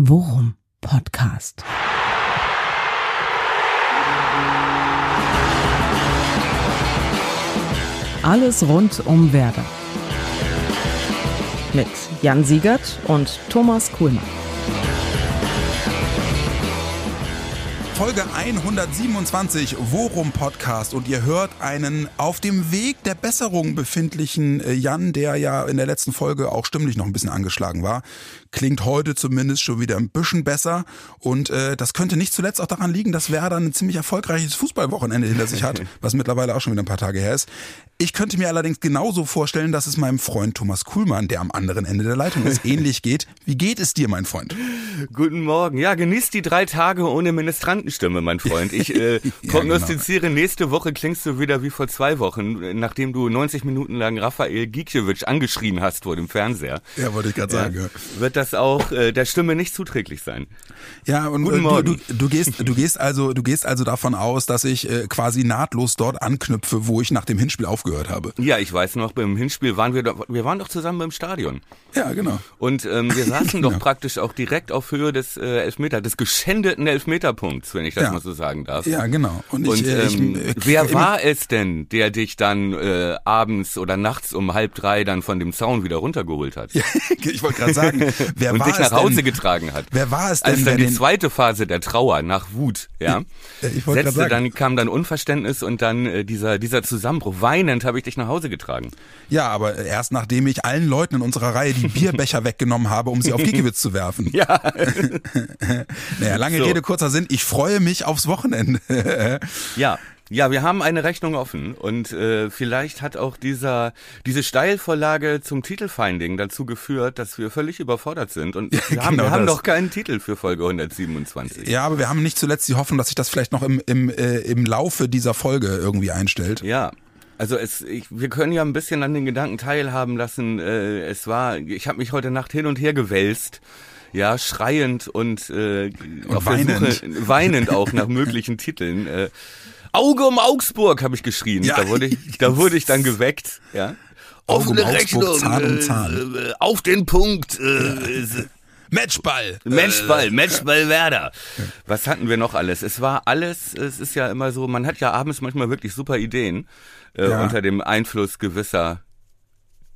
Worum Podcast. Alles rund um Werder. Mit Jan Siegert und Thomas Kuhlmann. Folge 127 Worum Podcast und ihr hört einen auf dem Weg der Besserung befindlichen äh, Jan, der ja in der letzten Folge auch stimmlich noch ein bisschen angeschlagen war. Klingt heute zumindest schon wieder ein bisschen besser und äh, das könnte nicht zuletzt auch daran liegen, dass Werder ein ziemlich erfolgreiches Fußballwochenende hinter sich hat, was mittlerweile auch schon wieder ein paar Tage her ist. Ich könnte mir allerdings genauso vorstellen, dass es meinem Freund Thomas Kuhlmann, der am anderen Ende der Leitung ist, ähnlich geht. Wie geht es dir, mein Freund? Guten Morgen. Ja, genießt die drei Tage ohne Ministrantenstimme, mein Freund. Ich äh, ja, prognostiziere, genau. nächste Woche klingst du wieder wie vor zwei Wochen, nachdem du 90 Minuten lang Raphael Gikiewicz angeschrien hast vor dem Fernseher. Ja, wollte ich gerade sagen. Ja, wird das auch äh, der Stimme nicht zuträglich sein. Ja, und Guten Morgen. Du, du, du, gehst, du gehst also, du gehst also davon aus, dass ich äh, quasi nahtlos dort anknüpfe, wo ich nach dem Hinspiel aufgehört habe. Ja, ich weiß noch, beim Hinspiel waren wir doch, wir waren doch zusammen beim Stadion. Ja, genau. Und ähm, wir saßen doch praktisch auch direkt auf Höhe des äh, Elfmeter, des geschändeten Elfmeterpunkts, wenn ich das ja. mal so sagen darf. Ja, genau. Und, ich, Und äh, ähm, ich, ich, wer war es denn, der dich dann äh, abends oder nachts um halb drei dann von dem Zaun wieder runtergeholt hat? Ja, ich wollte gerade sagen, wer Und dich nach Hause denn, getragen hat. Wer war es denn? Als dann die zweite Phase der Trauer nach Wut, ja, ich setzte, sagen. dann kam dann Unverständnis und dann äh, dieser dieser Zusammenbruch. Weinend habe ich dich nach Hause getragen. Ja, aber erst nachdem ich allen Leuten in unserer Reihe die Bierbecher weggenommen habe, um sie auf Giekewitz zu werfen. Ja. naja, lange so. Rede, kurzer Sinn. Ich freue mich aufs Wochenende. ja. Ja, wir haben eine Rechnung offen und äh, vielleicht hat auch dieser diese Steilvorlage zum Titelfinding dazu geführt, dass wir völlig überfordert sind und wir haben, genau wir haben noch keinen Titel für Folge 127. Ja, aber wir haben nicht zuletzt die Hoffnung, dass sich das vielleicht noch im im äh, im Laufe dieser Folge irgendwie einstellt. Ja, also es, ich, wir können ja ein bisschen an den Gedanken teilhaben lassen. Äh, es war, ich habe mich heute Nacht hin und her gewälzt, ja, schreiend und, äh, und weinend. Suche, weinend auch nach möglichen Titeln. Äh, Auge um Augsburg habe ich geschrien. Ja. Da wurde ich, da wurde ich dann geweckt. Ja. Offene um Rechnung, Zahn um Zahn. Äh, auf den Punkt. Äh, ja. Matchball. Matchball, Matchball Werder. Was hatten wir noch alles? Es war alles, es ist ja immer so, man hat ja abends manchmal wirklich super Ideen äh, ja. unter dem Einfluss gewisser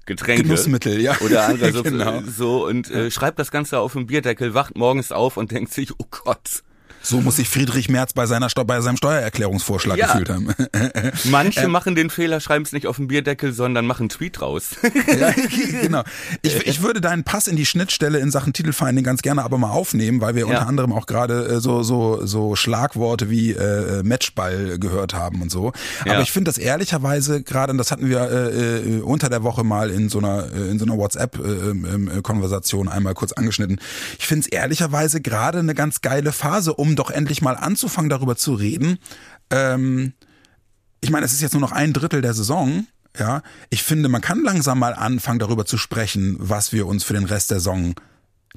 Getränke. Genussmittel, ja. Oder andere so, genau. so und äh, schreibt das Ganze auf den Bierdeckel, wacht morgens auf und denkt sich, oh Gott, so muss sich Friedrich Merz bei, seiner, bei seinem Steuererklärungsvorschlag ja. gefühlt haben. Manche ähm, machen den Fehler, schreiben es nicht auf den Bierdeckel, sondern machen einen Tweet raus. ja, genau. Ich, ich würde deinen Pass in die Schnittstelle in Sachen Titelfinding ganz gerne aber mal aufnehmen, weil wir ja. unter anderem auch gerade äh, so, so, so Schlagworte wie äh, Matchball gehört haben und so. Aber ja. ich finde das ehrlicherweise gerade, und das hatten wir äh, äh, unter der Woche mal in so einer, äh, in so einer WhatsApp-Konversation äh, äh, einmal kurz angeschnitten. Ich finde es ehrlicherweise gerade eine ganz geile Phase, um doch endlich mal anzufangen, darüber zu reden. Ähm, ich meine, es ist jetzt nur noch ein Drittel der Saison. Ja, ich finde, man kann langsam mal anfangen, darüber zu sprechen, was wir uns für den Rest der Saison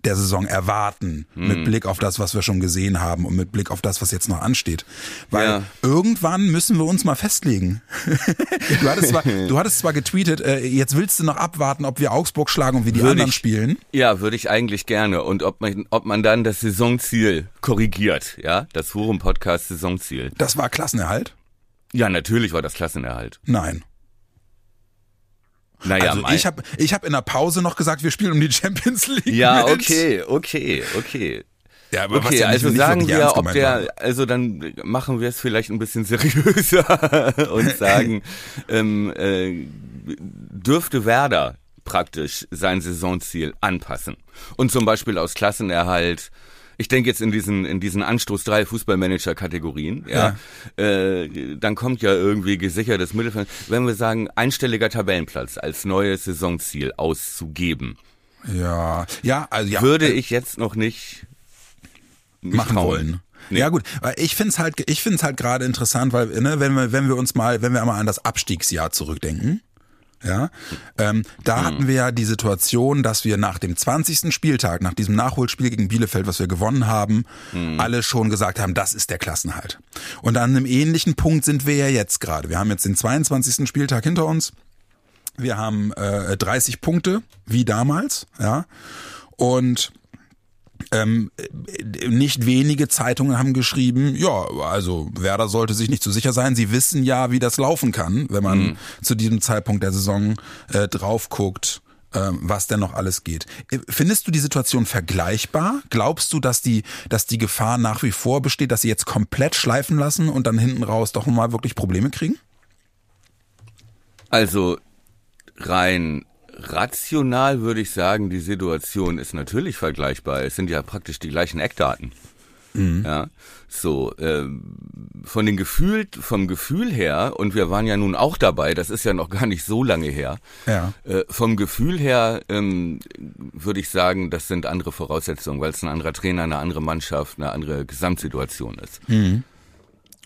der Saison erwarten, mhm. mit Blick auf das, was wir schon gesehen haben und mit Blick auf das, was jetzt noch ansteht. Weil ja. irgendwann müssen wir uns mal festlegen. du, hattest zwar, du hattest zwar getweetet, äh, jetzt willst du noch abwarten, ob wir Augsburg schlagen und wie die würde anderen ich, spielen. Ja, würde ich eigentlich gerne. Und ob man, ob man dann das Saisonziel korrigiert, ja, das Forum Podcast Saisonziel. Das war Klassenerhalt? Ja, natürlich war das Klassenerhalt. Nein. Naja, also ich habe ich hab in der Pause noch gesagt, wir spielen um die Champions League. Ja, mit. okay, okay, okay. Ja, aber okay, ja also sagen wir, ob der, war. also dann machen wir es vielleicht ein bisschen seriöser und sagen, ähm, äh, dürfte Werder praktisch sein Saisonziel anpassen und zum Beispiel aus Klassenerhalt ich denke jetzt in diesen in diesen Anstoß drei Fußballmanager-Kategorien, ja, ja. Äh, dann kommt ja irgendwie gesichertes Mittelfeld. Wenn wir sagen, einstelliger Tabellenplatz als neues Saisonziel auszugeben, ja, ja, also ja, würde ich jetzt noch nicht machen trauen. wollen. Nee. Ja gut, ich find's halt, ich find's halt gerade interessant, weil ne, wenn wir, wenn wir uns mal, wenn wir einmal an das Abstiegsjahr zurückdenken, ja, ähm, da mhm. hatten wir ja die Situation, dass wir nach dem 20. Spieltag, nach diesem Nachholspiel gegen Bielefeld, was wir gewonnen haben, mhm. alle schon gesagt haben, das ist der Klassenhalt. Und an einem ähnlichen Punkt sind wir ja jetzt gerade. Wir haben jetzt den 22. Spieltag hinter uns. Wir haben äh, 30 Punkte, wie damals, ja. Und ähm, nicht wenige Zeitungen haben geschrieben, ja, also Werder sollte sich nicht zu sicher sein. Sie wissen ja, wie das laufen kann, wenn man mhm. zu diesem Zeitpunkt der Saison äh, drauf guckt ähm, was denn noch alles geht. Äh, findest du die Situation vergleichbar? Glaubst du, dass die, dass die Gefahr nach wie vor besteht, dass sie jetzt komplett schleifen lassen und dann hinten raus doch mal wirklich Probleme kriegen? Also rein rational würde ich sagen, die Situation ist natürlich vergleichbar. Es sind ja praktisch die gleichen Eckdaten. Mhm. Ja, so äh, von den Gefühl, vom Gefühl her und wir waren ja nun auch dabei. Das ist ja noch gar nicht so lange her. Ja. Äh, vom Gefühl her ähm, würde ich sagen, das sind andere Voraussetzungen, weil es ein anderer Trainer, eine andere Mannschaft, eine andere Gesamtsituation ist. Mhm.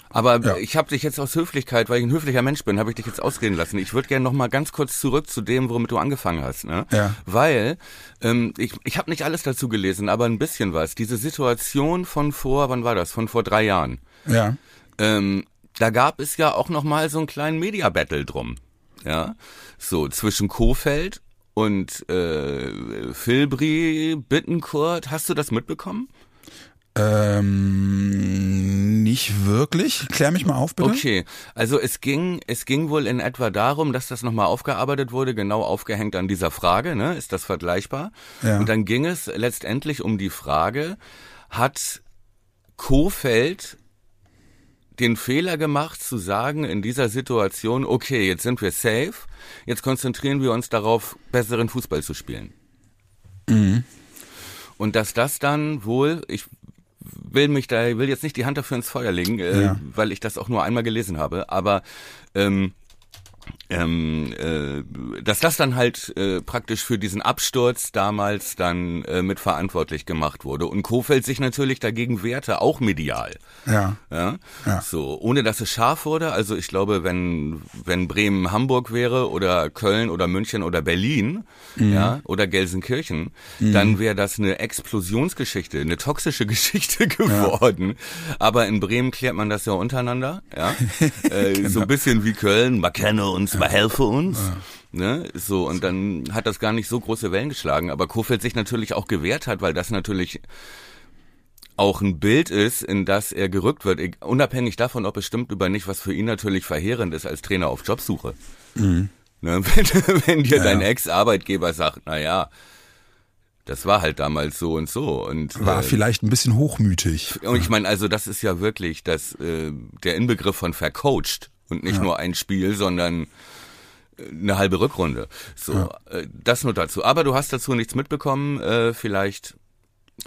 Aber ja. ich habe dich jetzt aus Höflichkeit, weil ich ein höflicher Mensch bin, habe ich dich jetzt ausreden lassen. Ich würde gerne noch mal ganz kurz zurück zu dem, womit du angefangen hast. Ne? Ja. Weil ähm, ich, ich habe nicht alles dazu gelesen, aber ein bisschen was. Diese Situation von vor, wann war das? Von vor drei Jahren. Ja. Ähm, da gab es ja auch noch mal so einen kleinen Media-Battle drum. Ja, so zwischen Kofeld und äh, Filbri, Bittenkurt. Hast du das mitbekommen? Ähm, nicht wirklich. Klär mich mal auf, bitte. Okay, also es ging, es ging wohl in etwa darum, dass das nochmal aufgearbeitet wurde, genau aufgehängt an dieser Frage, ne? Ist das vergleichbar? Ja. Und dann ging es letztendlich um die Frage, hat Kofeld den Fehler gemacht zu sagen in dieser Situation, okay, jetzt sind wir safe, jetzt konzentrieren wir uns darauf, besseren Fußball zu spielen. Mhm. Und dass das dann wohl, ich will mich da, will jetzt nicht die Hand dafür ins Feuer legen, äh, ja. weil ich das auch nur einmal gelesen habe, aber ähm, ähm, äh, dass das dann halt äh, praktisch für diesen Absturz damals dann äh, mitverantwortlich gemacht wurde und Kofeld sich natürlich dagegen wehrte, auch medial. Ja. ja. ja. So, ohne dass es scharf wurde. Also ich glaube, wenn wenn Bremen Hamburg wäre oder Köln oder München oder Berlin, mhm. ja, oder Gelsenkirchen, mhm. dann wäre das eine Explosionsgeschichte, eine toxische Geschichte geworden. Ja. Aber in Bremen klärt man das ja untereinander, ja. äh, genau. So ein bisschen wie Köln, man kenne uns, man helfe uns. Ja. Ne? So, und dann hat das gar nicht so große Wellen geschlagen. Aber Kofeld sich natürlich auch gewehrt hat, weil das natürlich auch ein Bild ist, in das er gerückt wird, unabhängig davon, ob es stimmt oder nicht, was für ihn natürlich verheerend ist als Trainer auf Jobsuche. Mhm. Ne, wenn, wenn dir ja, dein Ex-Arbeitgeber sagt, na ja, das war halt damals so und so und war äh, vielleicht ein bisschen hochmütig. Und ich meine, also das ist ja wirklich das äh, der Inbegriff von vercoacht und nicht ja. nur ein Spiel, sondern äh, eine halbe Rückrunde. So, ja. äh, das nur dazu. Aber du hast dazu nichts mitbekommen. Äh, vielleicht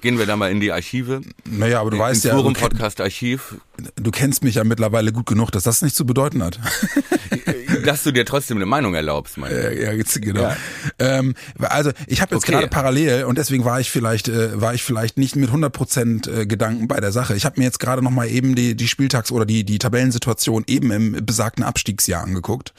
gehen wir da mal in die Archive. Naja, aber du in, weißt ja, Forum Podcast Archiv. Du kennst mich ja mittlerweile gut genug, dass das nichts zu bedeuten hat. dass du dir trotzdem eine Meinung erlaubst, meine ich. Ja, ja, genau. Ja. Ähm, also ich habe jetzt okay. gerade parallel und deswegen war ich vielleicht äh, war ich vielleicht nicht mit 100 Prozent äh, Gedanken bei der Sache. Ich habe mir jetzt gerade noch mal eben die die Spieltags oder die die Tabellensituation eben im besagten Abstiegsjahr angeguckt.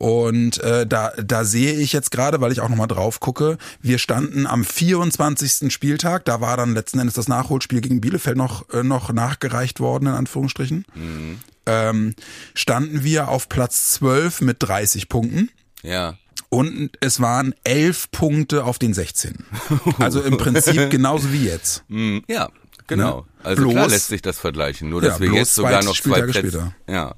Und äh, da, da sehe ich jetzt gerade, weil ich auch nochmal drauf gucke, wir standen am 24. Spieltag, da war dann letzten Endes das Nachholspiel gegen Bielefeld noch, äh, noch nachgereicht worden, in Anführungsstrichen. Mhm ähm, standen wir auf Platz 12 mit 30 Punkten. Ja. Und es waren elf Punkte auf den 16. Also im Prinzip genauso wie jetzt. Mm, ja, genau. Ne? Also bloß, klar lässt sich das vergleichen, nur dass ja, wir jetzt sogar noch zwei Plätze. Ja.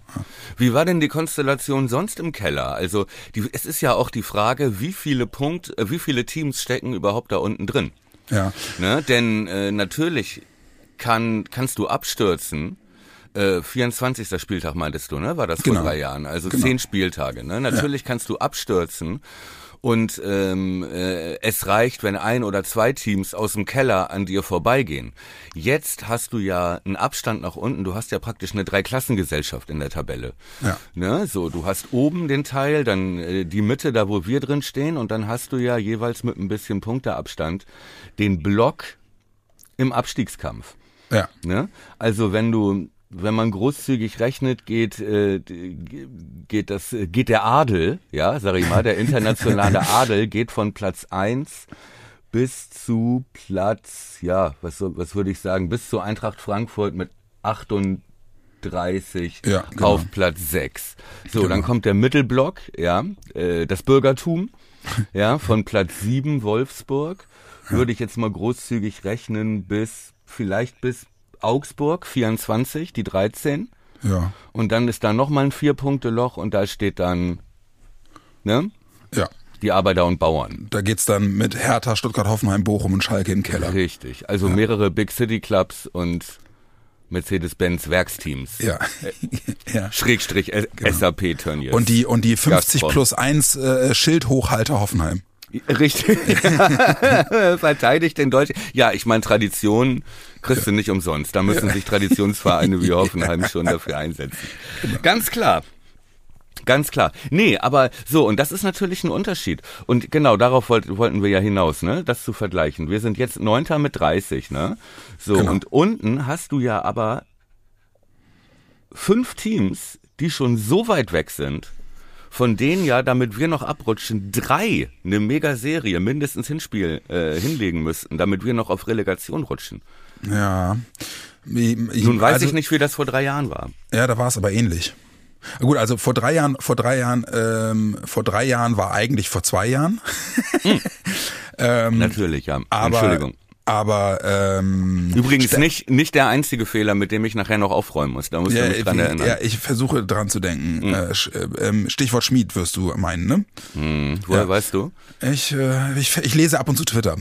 Wie war denn die Konstellation sonst im Keller? Also die, es ist ja auch die Frage, wie viele Punkte, äh, wie viele Teams stecken überhaupt da unten drin? Ja. Ne? Denn äh, natürlich kann kannst du abstürzen äh, 24. Spieltag meintest du, ne? War das vor genau. drei Jahren? Also genau. zehn Spieltage. Ne? Natürlich ja. kannst du abstürzen. Und ähm, äh, es reicht, wenn ein oder zwei Teams aus dem Keller an dir vorbeigehen. Jetzt hast du ja einen Abstand nach unten. Du hast ja praktisch eine Dreiklassengesellschaft in der Tabelle. Ja. Ne? So, du hast oben den Teil, dann äh, die Mitte, da wo wir drin stehen, und dann hast du ja jeweils mit ein bisschen Punkteabstand den Block im Abstiegskampf. Ja. Ne? Also wenn du wenn man großzügig rechnet, geht äh, geht das geht der Adel, ja, sag ich mal, der internationale Adel geht von Platz eins bis zu Platz, ja, was was würde ich sagen, bis zu Eintracht Frankfurt mit 38 ja, genau. auf Platz 6. So, genau. dann kommt der Mittelblock, ja, äh, das Bürgertum, ja, von Platz 7 Wolfsburg würde ich jetzt mal großzügig rechnen, bis, vielleicht bis Augsburg, 24, die 13. Ja. Und dann ist da nochmal ein Vier-Punkte-Loch und da steht dann, ne? Ja. Die Arbeiter und Bauern. Da geht's dann mit Hertha, Stuttgart, Hoffenheim, Bochum und Schalke im Keller. Richtig. Also mehrere Big City Clubs und Mercedes-Benz Werksteams. Ja. ja. Schrägstrich. Genau. Und die, und die 50 Gazprom. plus 1 äh, Schildhochhalter Hoffenheim. Richtig. Verteidigt den Deutschen. Ja, ich meine, Tradition kriegst du nicht umsonst. Da müssen sich Traditionsvereine wie Hoffenheim schon dafür einsetzen. Ganz klar. Ganz klar. Nee, aber so, und das ist natürlich ein Unterschied. Und genau, darauf wollt, wollten wir ja hinaus, ne? Das zu vergleichen. Wir sind jetzt Neunter mit 30, ne? So, Genau. und unten hast du ja aber fünf Teams, die schon so weit weg sind, von denen ja, damit wir noch abrutschen, drei eine Mega-Serie mindestens Hinspiel äh, hinlegen müssten, damit wir noch auf Relegation rutschen. Ja. Ich, Nun weiß also, ich nicht, wie das vor drei Jahren war. Ja, da war es aber ähnlich. Gut, also vor drei Jahren, vor drei Jahren, ähm, vor drei Jahren war eigentlich vor zwei Jahren. Natürlich, ja. Ähm, Aber, Entschuldigung. Aber ähm, Übrigens nicht, nicht der einzige Fehler, mit dem ich nachher noch aufräumen muss. Da musst ja, du mich dran wie- erinnern. ja, ich versuche dran zu denken. Äh, äh, ähm, Stichwort Schmied wirst du meinen, ne? Hm, woher Ja. weißt du? Ich, äh, ich, ich lese ab und zu Twitter.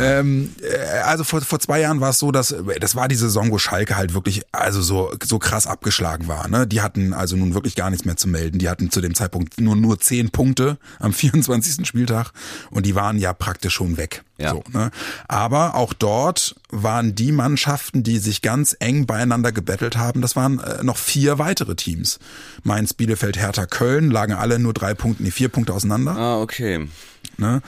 Ähm, äh, also vor, vor zwei Jahren war es so, dass das war die Saison, wo Schalke halt wirklich also so so krass abgeschlagen war. Ne? Die hatten also nun wirklich gar nichts mehr zu melden. Die hatten zu dem Zeitpunkt nur nur zehn Punkte am 24. Spieltag und die waren ja praktisch schon weg. Ja. So, ne? Aber auch dort waren die Mannschaften, die sich ganz eng beieinander gebettelt haben, das waren äh, noch vier weitere Teams. Mainz, Bielefeld, Hertha, Köln lagen alle nur drei Punkte, nee, vier Punkte auseinander. Ah, okay. Ne?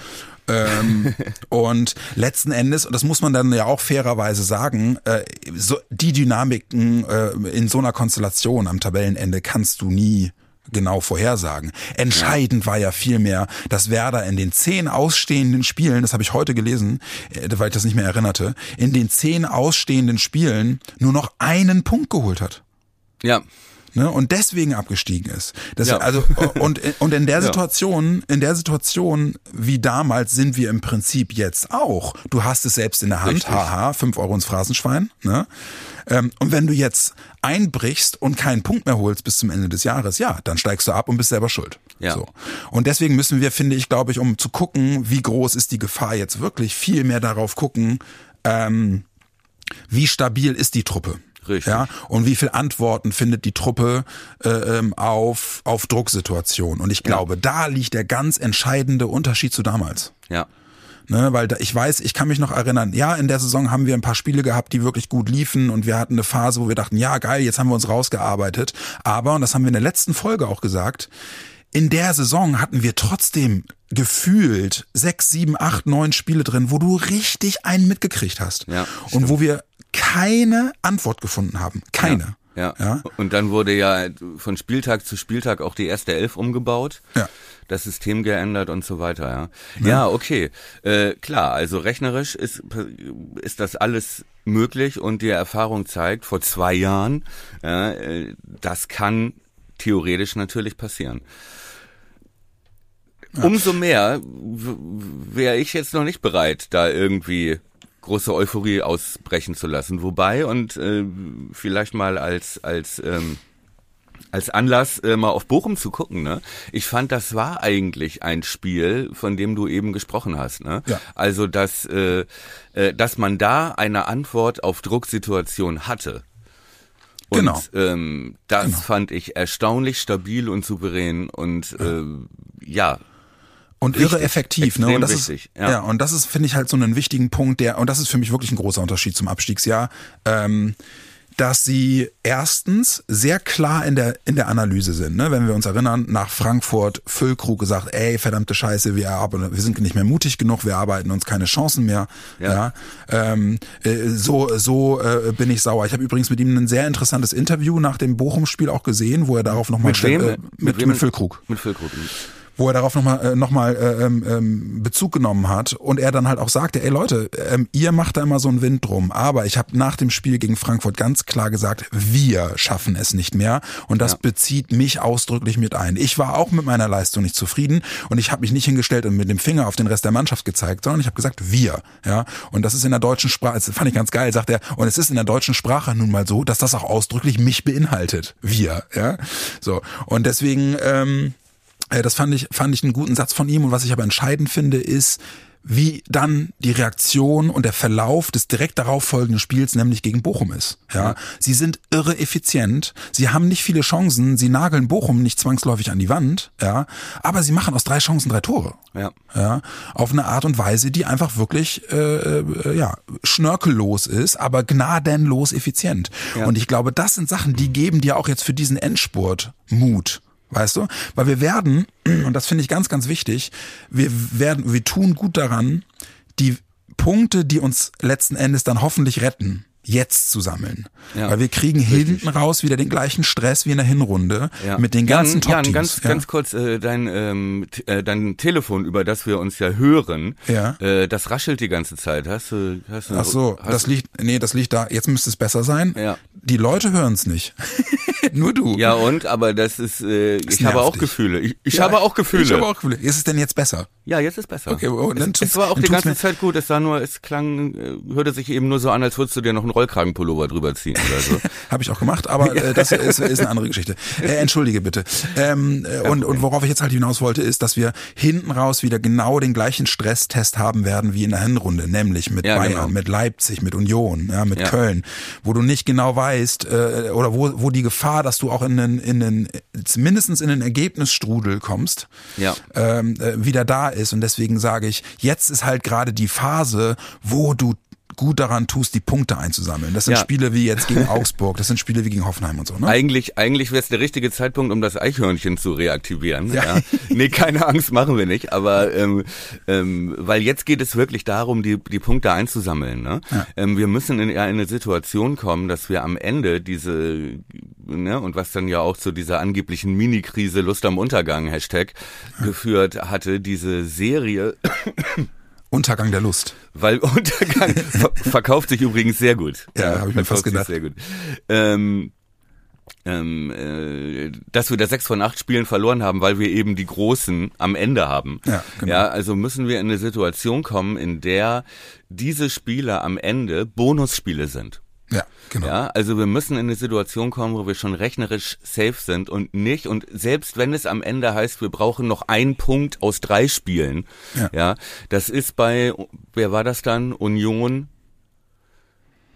ähm, und letzten Endes, und das muss man dann ja auch fairerweise sagen, äh, so, die Dynamiken äh, in so einer Konstellation am Tabellenende kannst du nie genau vorhersagen. Entscheidend war ja vielmehr, dass Werder in den zehn ausstehenden Spielen, das habe ich heute gelesen, äh, weil ich das nicht mehr erinnerte, in den zehn ausstehenden Spielen nur noch einen Punkt geholt hat Ja. ne, und deswegen abgestiegen ist. Das, Ja. also und und in der. Situation, in der Situation wie damals sind wir im Prinzip jetzt auch. Du hast es selbst in der Hand, Richtig. haha, fünf Euro ins Phrasenschwein. Ne? Ähm, und wenn du jetzt einbrichst und keinen Punkt mehr holst bis zum Ende des Jahres, ja, dann steigst du ab und bist selber schuld. Ja. So. Und deswegen müssen wir, finde ich, glaube ich, um zu gucken, wie groß ist die Gefahr jetzt wirklich, viel mehr darauf gucken, ähm, wie stabil ist die Truppe. Richtig. Ja, und wie viel Antworten findet die Truppe äh, ähm, auf, auf Drucksituationen. Und ich glaube, da liegt der ganz entscheidende Unterschied zu damals. Ja. Ne, weil da, ich weiß, ich kann mich noch erinnern, ja, in der Saison haben wir ein paar Spiele gehabt, die wirklich gut liefen und wir hatten eine Phase, wo wir dachten, ja, geil, jetzt haben wir uns rausgearbeitet. Aber, und das haben wir in der letzten Folge auch gesagt, in der Saison hatten wir trotzdem gefühlt sechs, sieben, acht, neun Spiele drin, wo du richtig einen mitgekriegt hast. Ja, und wo wir keine Antwort gefunden haben. Keine. Ja. Ja. Und dann wurde ja von Spieltag zu Spieltag auch die erste Elf umgebaut. Ja. Das System geändert und so weiter, ja. Ja, okay. Äh, klar, also rechnerisch ist, ist das alles möglich und die Erfahrung zeigt, vor zwei Jahren, ja, äh, das kann theoretisch natürlich passieren. Umso mehr wäre ich jetzt noch nicht bereit, da irgendwie große Euphorie ausbrechen zu lassen. Wobei, und äh, vielleicht mal als, als, ähm, als Anlass, äh, mal auf Bochum zu gucken, ne? Ich fand, das war eigentlich ein Spiel, von dem du eben gesprochen hast, ne? Ja. Also, dass, äh, äh, dass man da eine Antwort auf Drucksituation hatte. Und, Genau. Ähm, das Genau. fand ich erstaunlich stabil und souverän und äh, ja, Und Richtig, irre effektiv, ne? Und das wichtig, ist, ja. ja. und das ist, finde ich, halt so einen wichtigen Punkt, der, und das ist für mich wirklich ein großer Unterschied zum Abstiegsjahr, ähm, dass sie erstens sehr klar in der, in der Analyse sind, ne? Wenn wir uns erinnern, nach Frankfurt, Füllkrug gesagt, ey, verdammte Scheiße, wir, arbeiten, wir sind nicht mehr mutig genug, wir arbeiten uns keine Chancen mehr, Ja. ja. Ähm, äh, so, so äh, bin ich sauer. Ich habe übrigens mit ihm ein sehr interessantes Interview nach dem Bochum-Spiel auch gesehen, wo er darauf nochmal Mit wem? äh, Mit mit, wem? mit Füllkrug mit Füllkrug. Wo er darauf nochmal äh, noch mal, äh, ähm, ähm, Bezug genommen hat und er dann halt auch sagte, ey Leute, ähm, ihr macht da immer so einen Wind drum, aber ich habe nach dem Spiel gegen Frankfurt ganz klar gesagt, wir schaffen es nicht mehr und das ja. bezieht mich ausdrücklich mit ein. Ich war auch mit meiner Leistung nicht zufrieden und ich habe mich nicht hingestellt und mit dem Finger auf den Rest der Mannschaft gezeigt, sondern ich habe gesagt, wir, ja, und das ist in der deutschen Sprache, das fand ich ganz geil, sagt er, und es ist in der deutschen Sprache nun mal so, dass das auch ausdrücklich mich beinhaltet, wir, ja, so und deswegen ähm, äh, das fand ich, fand ich einen guten Satz von ihm. Und was ich aber entscheidend finde, ist, wie dann die Reaktion und der Verlauf des direkt darauf folgenden Spiels, nämlich gegen Bochum ist. Ja, sie sind irre effizient. Sie haben nicht viele Chancen. Sie nageln Bochum nicht zwangsläufig an die Wand. Ja, aber sie machen aus drei Chancen drei Tore. Ja, ja, auf eine Art und Weise, die einfach wirklich äh, äh, ja schnörkellos ist, aber gnadenlos effizient. Ja. Und ich glaube, das sind Sachen, die geben dir auch jetzt für diesen Endspurt Mut. Weißt du? Weil wir werden, und das finde ich ganz, ganz wichtig, wir werden, wir tun gut daran, die Punkte, die uns letzten Endes dann hoffentlich retten, jetzt zu sammeln. Ja, Weil wir kriegen richtig. hinten raus wieder den gleichen Stress wie in der Hinrunde ja. mit den ganzen Top-Teams. Jan, ganz, ja? ganz kurz, äh, dein, ähm, äh, dein Telefon, über das wir uns ja hören, ja. äh, das raschelt die ganze Zeit. Hast du, hast du, Ach so, das liegt, nee, das liegt da, jetzt müsste es besser sein. Ja. Die Leute hören es nicht. Nur du. Ja und, aber das ist, äh, das ich habe auch. Gefühle. Ich, ich habe auch Gefühle. Ich habe auch Gefühle. Ist es denn jetzt besser? Ja, jetzt ist besser. Okay, oh, dann es, es war auch die ganze Zeit gut. Es sah nur, es klang, äh, hörte sich eben nur so an, als würdest du dir noch Rollkragenpullover drüber ziehen oder so. habe ich auch gemacht, aber äh, das ist, ist eine andere Geschichte. Äh, entschuldige bitte. Ähm, äh, und, und worauf ich jetzt halt hinaus wollte, ist, dass wir hinten raus wieder genau den gleichen Stresstest haben werden wie in der Hinrunde, nämlich mit ja, Bayern, genau. mit Leipzig, mit Union, ja, mit ja. Köln, wo du nicht genau weißt äh, oder wo, wo die Gefahr, dass du auch in den, in den mindestens in den Ergebnisstrudel kommst, ja. ähm, äh, wieder da ist. Und deswegen sage ich, jetzt ist halt gerade die Phase, wo du gut daran tust, die Punkte einzusammeln. Das sind ja. Spiele wie jetzt gegen Augsburg, das sind Spiele wie gegen Hoffenheim und so. Ne? Eigentlich, eigentlich wäre es der richtige Zeitpunkt, um das Eichhörnchen zu reaktivieren. Ja. ja. Nee, keine Angst, machen wir nicht. Aber ähm, ähm, weil jetzt geht es wirklich darum, die, die Punkte einzusammeln. Ne? Ja. Ähm, wir müssen in eine Situation kommen, dass wir am Ende diese, ne, und was dann ja auch zu dieser angeblichen Mini-Krise Lust am Untergang Hashtag geführt hatte, diese Serie Untergang der Lust. Weil Untergang verkauft sich übrigens sehr gut. Ja, ja habe ich mir fast gedacht. Sehr gut. Ähm, ähm, äh, dass wir da sechs von acht Spielen verloren haben, weil wir eben die Großen am Ende haben. Ja, genau. ja, also müssen wir in eine Situation kommen, in der diese Spiele am Ende Bonusspiele sind. Ja, genau. Ja, also wir müssen in eine Situation kommen, wo wir schon rechnerisch safe sind und nicht, und selbst wenn es am Ende heißt, wir brauchen noch einen Punkt aus drei Spielen, ja, ja das ist bei, wer war das dann? Union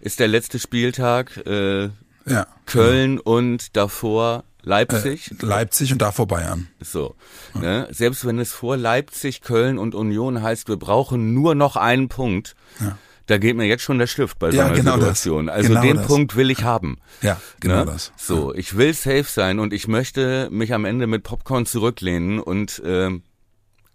ist der letzte Spieltag, äh, ja, Köln genau. und davor Leipzig. Äh, Leipzig und davor Bayern. So. Ja. Ne? Selbst wenn es vor Leipzig, Köln und Union heißt, wir brauchen nur noch einen Punkt. Ja da geht mir jetzt schon der Stift bei so einer genau Situation. Das. Also genau den das. Punkt will ich haben. Ja, genau ne? das. So, ich will safe sein und ich möchte mich am Ende mit Popcorn zurücklehnen und äh,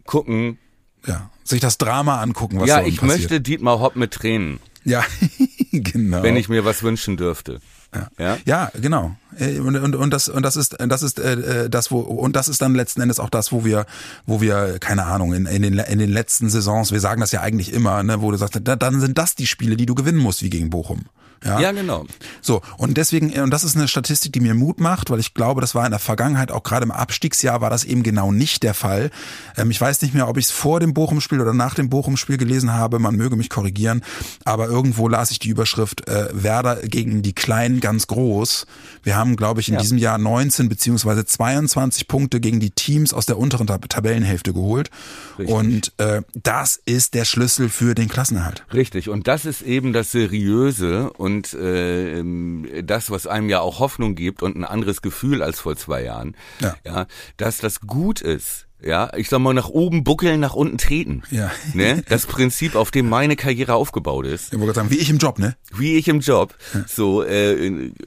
gucken. Ja, sich das Drama angucken, was ja, so ich passiert. möchte Dietmar Hopp mit Tränen. Ja, genau. Wenn ich mir was wünschen dürfte. Ja. ja, ja, genau. Äh, und, und, und das und das ist das ist äh, das wo und das ist dann letzten Endes auch das, wo wir wo wir keine Ahnung in, in den in den letzten Saisons, wir sagen das ja eigentlich immer, ne, wo du sagst, da, dann sind das die Spiele, die du gewinnen musst, wie gegen Bochum. Ja? ja, genau. So, und deswegen, und das ist eine Statistik, die mir Mut macht, weil ich glaube, das war in der Vergangenheit, auch gerade im Abstiegsjahr, war das eben genau nicht der Fall. Ähm, ich weiß nicht mehr, ob ich es vor dem Bochum-Spiel oder nach dem Bochum-Spiel gelesen habe, man möge mich korrigieren, aber irgendwo las ich die Überschrift äh, Werder gegen die Kleinen ganz groß. Wir haben, glaube ich, in ja. diesem Jahr 19 beziehungsweise 22 Punkte gegen die Teams aus der unteren Tab Tabellenhälfte geholt. Richtig. Und äh, das ist der Schlüssel für den Klassenerhalt. Richtig, und das ist eben das Seriöse und und äh, ähm, das, was einem ja auch Hoffnung gibt und ein anderes Gefühl als vor zwei Jahren, ja, ja dass das gut ist. Ja, ich sag mal, nach oben buckeln, nach unten treten. Ja. Ne? Das Prinzip, auf dem meine Karriere aufgebaut ist. Ich wollte sagen, wie ich im Job, ne? Wie ich im Job. Ja. So, äh,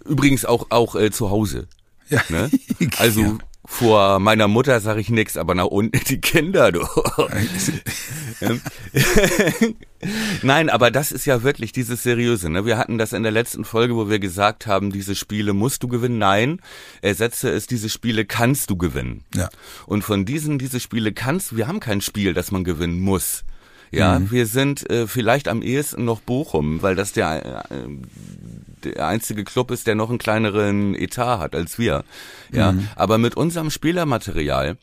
übrigens auch, auch äh, zu Hause. Ja. Ne? Also, vor meiner Mutter sage ich nix, aber nach unten die Kinder, du. Nein, aber das ist ja wirklich dieses Seriöse. Ne? Wir hatten das in der letzten Folge, wo wir gesagt haben, diese Spiele musst du gewinnen. Nein, ersetze es, diese Spiele kannst du gewinnen. Ja. Und von diesen, diese Spiele kannst du, wir haben kein Spiel, das man gewinnen muss. Ja, mhm. wir sind äh, vielleicht am ehesten noch Bochum, weil das der, äh, der einzige Club ist, der noch einen kleineren Etat hat als wir. Ja, mhm. aber mit unserem Spielermaterial,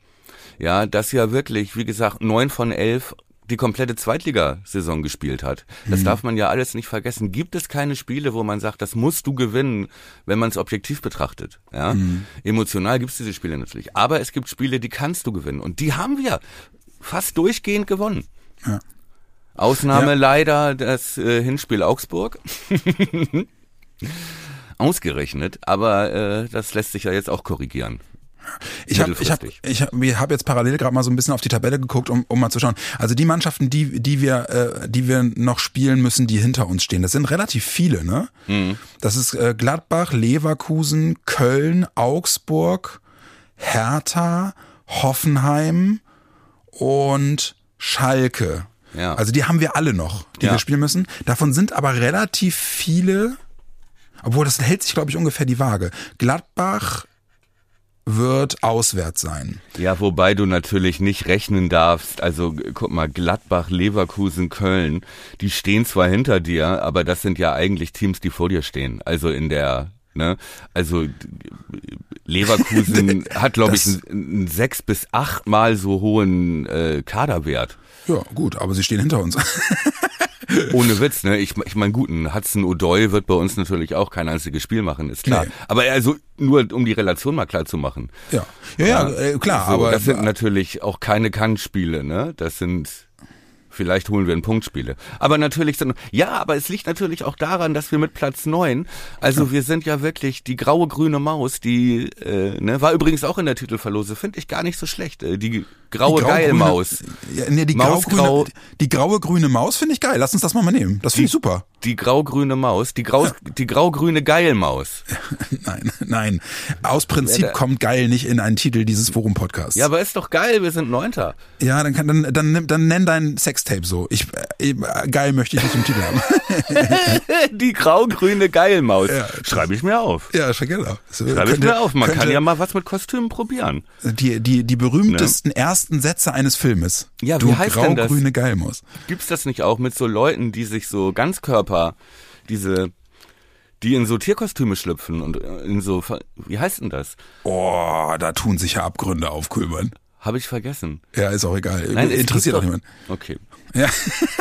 ja, das ja wirklich, wie gesagt, neun von elf die komplette Zweitligasaison gespielt hat. Das mhm. darf man ja alles nicht vergessen. Gibt es keine Spiele, wo man sagt, das musst du gewinnen, wenn man es objektiv betrachtet? Ja? Mhm. Emotional gibt es diese Spiele natürlich. Aber es gibt Spiele, die kannst du gewinnen. Und die haben wir fast durchgehend gewonnen. Ja. Ausnahme ja. leider das äh, Hinspiel Augsburg. Ausgerechnet, aber äh, das lässt sich ja jetzt auch korrigieren. Ich habe ich hab, ich hab, hab jetzt parallel gerade mal so ein bisschen auf die Tabelle geguckt, um, um mal zu schauen. Also die Mannschaften, die, die, wir, äh, die wir noch spielen müssen, die hinter uns stehen, das sind relativ viele. Ne? Mhm. Das ist äh, Gladbach, Leverkusen, Köln, Augsburg, Hertha, Hoffenheim und Schalke. Ja. Also die haben wir alle noch, die ja. wir spielen müssen. Davon sind aber relativ viele, obwohl das hält sich, glaube ich, ungefähr die Waage. Gladbach wird auswärts sein. Ja, wobei du natürlich nicht rechnen darfst. Also guck mal, Gladbach, Leverkusen, Köln, die stehen zwar hinter dir, aber das sind ja eigentlich Teams, die vor dir stehen. Also in der Ne? Also Leverkusen hat, glaube ich, einen, sechs bis achtmal so hohen äh, Kaderwert. Ja, gut, aber sie stehen hinter uns. Ohne Witz, ne? Ich, ich meine, gut, ein Hudson O'Doy wird bei uns natürlich auch kein einziges Spiel machen, ist klar. Nee. Aber also nur um die Relation mal klar zu machen. Ja, ja, ja, ja äh, klar. So, aber das sind natürlich auch keine Kann-Spiele, ne? Das sind Vielleicht holen wir ein Punktspiele. Aber natürlich sind, ja, aber es liegt natürlich auch daran, dass wir mit Platz neun, also ja. wir sind ja wirklich die graue grüne Maus, die, äh, ne, war übrigens auch in der Titelverlose, finde ich gar nicht so schlecht. Äh, die graue die Geilmaus. Ja, nee, die, Maus, grau, grau, die graue grüne Maus finde ich geil. Lass uns das mal mal nehmen. Das finde ich super. Die grau-grüne Maus, die grau, ja. die grau-grüne Geilmaus. nein, nein. Aus Prinzip ja, kommt geil nicht in einen Titel dieses Forum-Podcasts. Ja, aber ist doch geil, wir sind Neunter. Ja, dann kann, dann, dann, dann nenn dein Sextape so. Ich, äh, geil möchte ich nicht im Titel haben. die grau-grüne Geilmaus. Ja, Schreibe ich mir auf. Ja, schreib auf. Schreibe ich mir auf. Man könnte, kann ja mal was mit Kostümen probieren. Die, die, die berühmtesten ne? ersten Sätze eines Filmes. Ja, wie du heißt grau, denn das? grüne Geilmaus. Gibt's das nicht auch mit so Leuten, die sich so Ganzkörper, diese die in so Tierkostüme schlüpfen und in so, wie heißt denn das? Oh, da tun sich ja Abgründe auf, Kulman. Habe ich vergessen. Ja, ist auch egal. Nein, Interessiert auch niemand. Okay. Ja.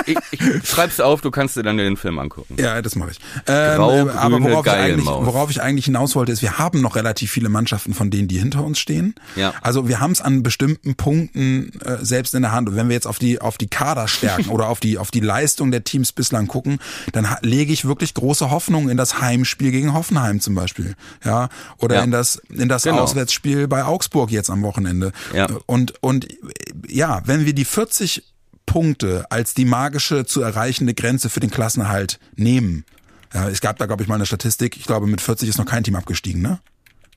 ich, ich schreib's auf, du kannst dir dann den Film angucken. Ja, das mache ich. Ähm, aber worauf ich, eigentlich, worauf ich eigentlich hinaus wollte, ist, wir haben noch relativ viele Mannschaften von denen, die hinter uns stehen. Ja. Also wir haben es an bestimmten Punkten äh, selbst in der Hand. Und wenn wir jetzt auf die auf die Kaderstärken oder auf die auf die Leistung der Teams bislang gucken, dann lege ich wirklich große Hoffnung in das Heimspiel gegen Hoffenheim zum Beispiel, ja, oder ja. in das in das genau. Auswärtsspiel bei Augsburg jetzt am Wochenende. Ja. Und und ja, wenn wir die 40 Punkte als die magische zu erreichende Grenze für den Klassenerhalt nehmen. Ja, es gab da, glaube ich, mal eine Statistik. Ich glaube, mit 40 ist noch kein Team abgestiegen, ne?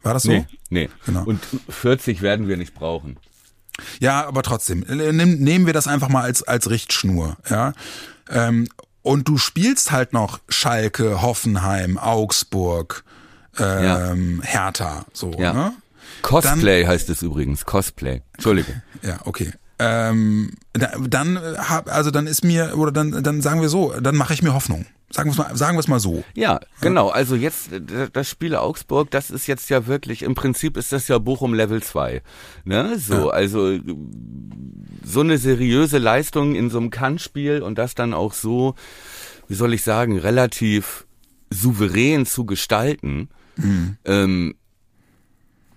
War das so? Nee, nee. Genau. Und 40 werden wir nicht brauchen. Ja, aber trotzdem, nehmen wir das einfach mal als, als Richtschnur, ja. Ähm, und du spielst halt noch Schalke, Hoffenheim, Augsburg, ähm, ja. Hertha, so, ja. ne? Cosplay Dann, heißt es übrigens, Cosplay. Entschuldige. Ja, okay ähm, dann hab, also dann ist mir oder dann dann sagen wir so, dann mache ich mir Hoffnung. Sagen wir mal, sagen wir es mal so. Ja, genau. Also jetzt das Spiel Augsburg, das ist jetzt ja wirklich im Prinzip ist das ja Bochum Level 2. Ne? So, ja. also so eine seriöse Leistung in so einem Kannspiel und das dann auch so, wie soll ich sagen, relativ souverän zu gestalten, mhm. ähm,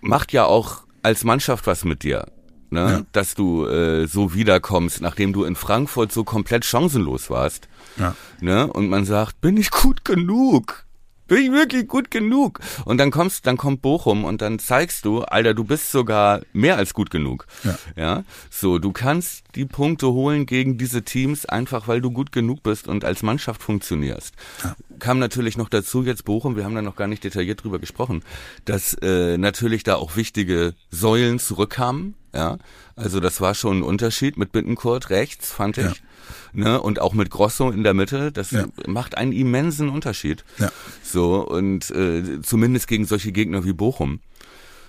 macht ja auch als Mannschaft was mit dir ne? Ja. dass du äh, so wiederkommst, nachdem du in Frankfurt so komplett chancenlos warst. Ja. Ne? Und man sagt, bin ich gut genug? bin ich wirklich gut genug? Und dann kommst, dann kommt Bochum und dann zeigst du, Alter, du bist sogar mehr als gut genug. Ja. ja. So, du kannst die Punkte holen gegen diese Teams einfach, weil du gut genug bist und als Mannschaft funktionierst. Ja. Kam natürlich noch dazu jetzt Bochum, wir haben da noch gar nicht detailliert drüber gesprochen, dass äh, natürlich da auch wichtige Säulen zurückkamen. Ja, also das war schon ein Unterschied mit Bittenkurt rechts, fand ich. Ja ne, und auch mit Grosso in der Mitte, das ja. macht einen immensen Unterschied. Ja. So, und äh, zumindest gegen solche Gegner wie Bochum.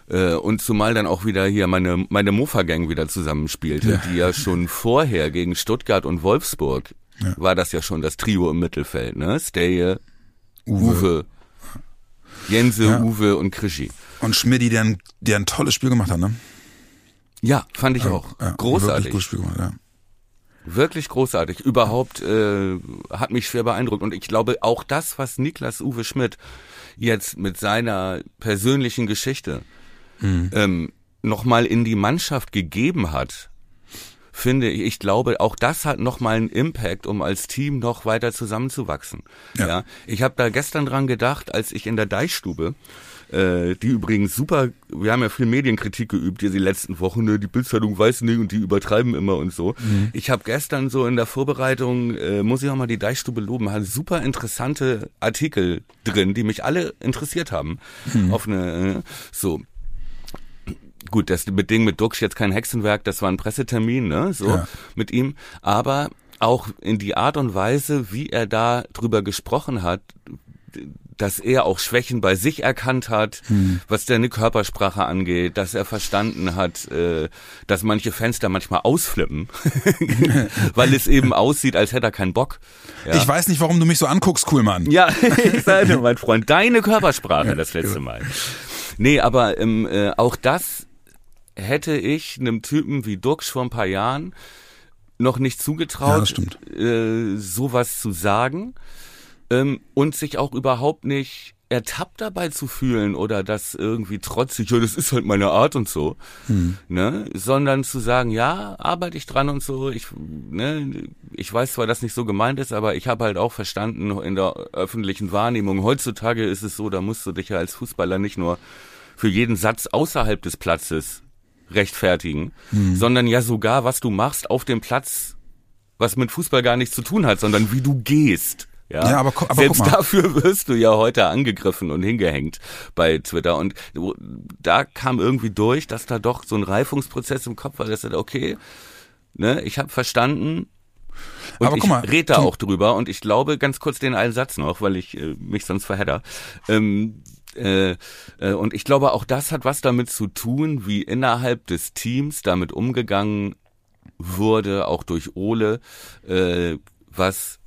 Äh, und zumal dann auch wieder hier meine, meine Mofa-Gang wieder zusammenspielte, ja. die ja schon vorher gegen Stuttgart und Wolfsburg ja. war das ja schon das Trio im Mittelfeld, ne? Steje, Uwe, Uwe Jense, ja. Uwe und Krischi. Und Schmidti, der ein, der ein tolles Spiel gemacht hat, ne? Ja, fand ich auch. Ja, Großartig. Gutes Spiel gemacht, ja. Wirklich großartig. Überhaupt äh, hat mich schwer beeindruckt. Und ich glaube, auch das, was Niklas Uwe Schmidt jetzt mit seiner persönlichen Geschichte mhm. ähm, nochmal in die Mannschaft gegeben hat, finde ich, ich glaube, auch das hat nochmal einen Impact, um als Team noch weiter zusammenzuwachsen. Ja. ja ich habe da gestern dran gedacht, als ich in der Deichstube äh, die übrigens super, wir haben ja viel Medienkritik geübt hier die letzten Wochen, ne? die Bildzeitung weiß nicht und die übertreiben immer und so. Mhm. Ich habe gestern so in der Vorbereitung, äh, muss ich auch mal die Deichstube loben, hatte super interessante Artikel drin, die mich alle interessiert haben. Mhm. Auf eine, äh, so, gut, das mit Ding mit Dux jetzt kein Hexenwerk, das war ein Pressetermin, ne, so ja. mit ihm, aber auch in die Art und Weise, wie er da drüber gesprochen hat, dass er auch Schwächen bei sich erkannt hat, hm. was seine Körpersprache angeht, dass er verstanden hat, äh, dass manche Fenster manchmal ausflippen, weil es eben aussieht, als hätte er keinen Bock. Ja. Ich weiß nicht, warum du mich so anguckst, cool Mann. Ja, ich sage, mein Freund, deine Körpersprache das letzte Mal. Nee, aber ähm, äh, auch das hätte ich einem Typen wie Dux vor ein paar Jahren noch nicht zugetraut, ja, äh, sowas zu sagen ähm, und sich auch überhaupt nicht ertappt dabei zu fühlen oder das irgendwie trotzig, ja, das ist halt meine Art und so, hm. ne, sondern zu sagen, ja, arbeite ich dran und so, ich, ne, ich weiß zwar, dass nicht so gemeint ist, aber ich habe halt auch verstanden in der öffentlichen Wahrnehmung, heutzutage ist es so, da musst du dich ja als Fußballer nicht nur für jeden Satz außerhalb des Platzes rechtfertigen, hm. sondern ja sogar, was du machst auf dem Platz, was mit Fußball gar nichts zu tun hat, sondern wie du gehst. Ja, ja aber, aber selbst dafür wirst du ja heute angegriffen und hingehängt bei Twitter. Und da kam irgendwie durch, dass da doch so ein Reifungsprozess im Kopf war, dass er, okay, ne, ich habe verstanden, und aber ich guck mal, red da auch drüber und ich glaube, ganz kurz den einen Satz noch, weil ich äh, mich sonst verhedder. Ähm, äh, äh, und ich glaube, auch das hat was damit zu tun, wie innerhalb des Teams damit umgegangen wurde, auch durch Ole, äh, was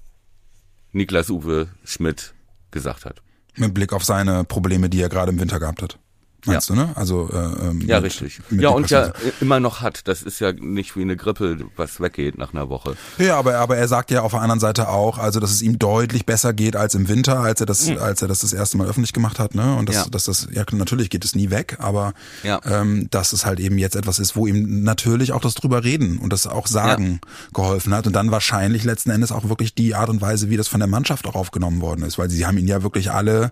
Niklas Uwe Schmidt gesagt hat. Mit Blick auf seine Probleme, die er gerade im Winter gehabt hat. Meinst ja. du, ne? Also äh, ähm, Ja, richtig. Ja, und ja immer noch hat. Das ist ja nicht wie eine Grippe, was weggeht nach einer Woche. Ja, aber, aber er sagt ja auf der anderen Seite auch, also dass es ihm deutlich besser geht als im Winter, als er das, mhm. als er das das erste Mal öffentlich gemacht hat, ne? Und das, ja. dass das, ja natürlich geht es nie weg, aber ja. ähm, dass es halt eben jetzt etwas ist, wo ihm natürlich auch das drüber reden und das auch sagen ja. geholfen hat. Und dann wahrscheinlich letzten Endes auch wirklich die Art und Weise, wie das von der Mannschaft auch aufgenommen worden ist, weil sie haben ihn ja wirklich alle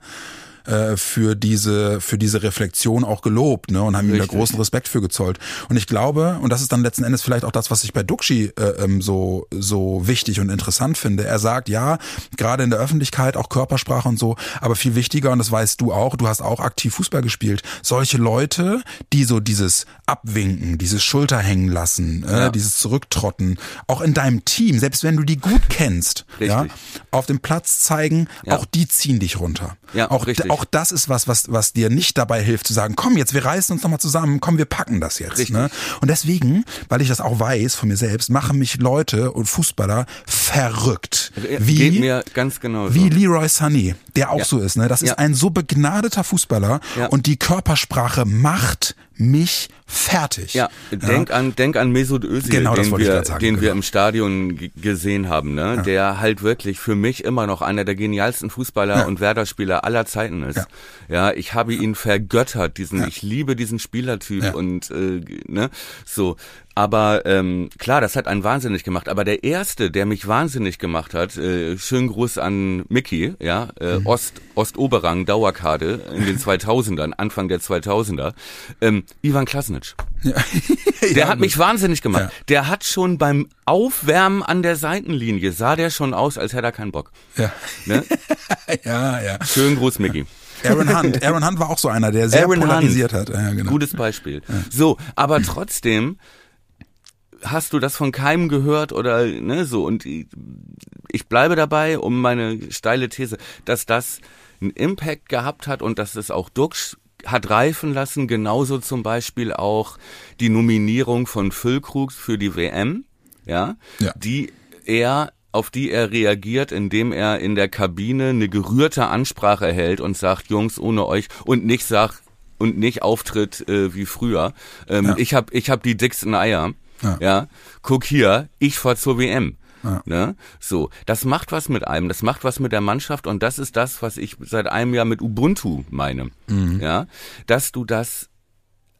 äh, für diese für diese Reflexion auch gelobt ne und haben Richtig. ihm da großen Respekt für gezollt und ich glaube und das ist dann letzten Endes vielleicht auch das was ich bei Duxi äh, ähm, so so wichtig und interessant finde er sagt ja gerade in der Öffentlichkeit auch Körpersprache und so aber viel wichtiger und das weißt du auch du hast auch aktiv Fußball gespielt solche Leute die so dieses Abwinken dieses Schulter hängen lassen äh, ja. dieses Zurücktrotten auch in deinem Team selbst wenn du die gut kennst ja auf dem Platz zeigen ja. auch die ziehen dich runter ja, auch richtig auch das ist was, was, was dir nicht dabei hilft zu sagen, komm, jetzt wir reißen uns nochmal zusammen, komm, wir packen das jetzt. Ne? Und deswegen, weil ich das auch weiß von mir selbst, machen mich Leute und Fußballer verrückt. Wie, Geht mir ganz genau Wie Leroy Sané, der auch ja. so ist. Ne? Das ist ein so begnadeter Fußballer ja. und die Körpersprache macht mich fertig. Ja, denk an denk an Mesut Özil, genau, den wir sagen, den genau. wir im Stadion gesehen haben, ne? Der halt wirklich für mich immer noch einer der genialsten Fußballer und Werder-Spieler aller Zeiten ist. Ja, ich habe ihn vergöttert, diesen ich liebe diesen Spielertyp und äh, ne, so Aber ähm, klar, das hat einen wahnsinnig gemacht. Aber der erste, der mich wahnsinnig gemacht hat, äh, schönen Gruß an Mickey, ja, äh, mhm. Ost Ostoberrang Dauerkarte in den 2000ern, Anfang der 2000er, ähm, Ivan Klasnic. Ja. der ja, hat mich wahnsinnig gemacht. Ja. Der hat schon beim Aufwärmen an der Seitenlinie sah der schon aus, als hätte er keinen Bock. Ja. Ne? ja, ja. Schönen Gruß, Mickey. Aaron Hunt. Aaron Hunt war auch so einer, der sehr Aaron polarisiert Hunt. hat. Ja, genau. Gutes Beispiel. So, aber trotzdem hast du das von keinem gehört oder ne so und ich bleibe dabei um meine steile These, dass das einen Impact gehabt hat und dass es auch Dux hat reifen lassen, genauso zum Beispiel auch die Nominierung von Füllkrug für die WM, ja, ja. die er auf die er reagiert, indem er in der Kabine eine gerührte Ansprache hält und sagt, Jungs, ohne euch und nicht sagt und nicht auftritt äh, wie früher. Ähm, ja. Ich habe ich hab die dicksten Eier. Ja. ja. Guck hier, ich fahr zur WM. Ja. Ne? So, das macht was mit einem, das macht was mit der Mannschaft und das ist das, was ich seit einem Jahr mit Ubuntu meine. Mhm. Ja, dass du das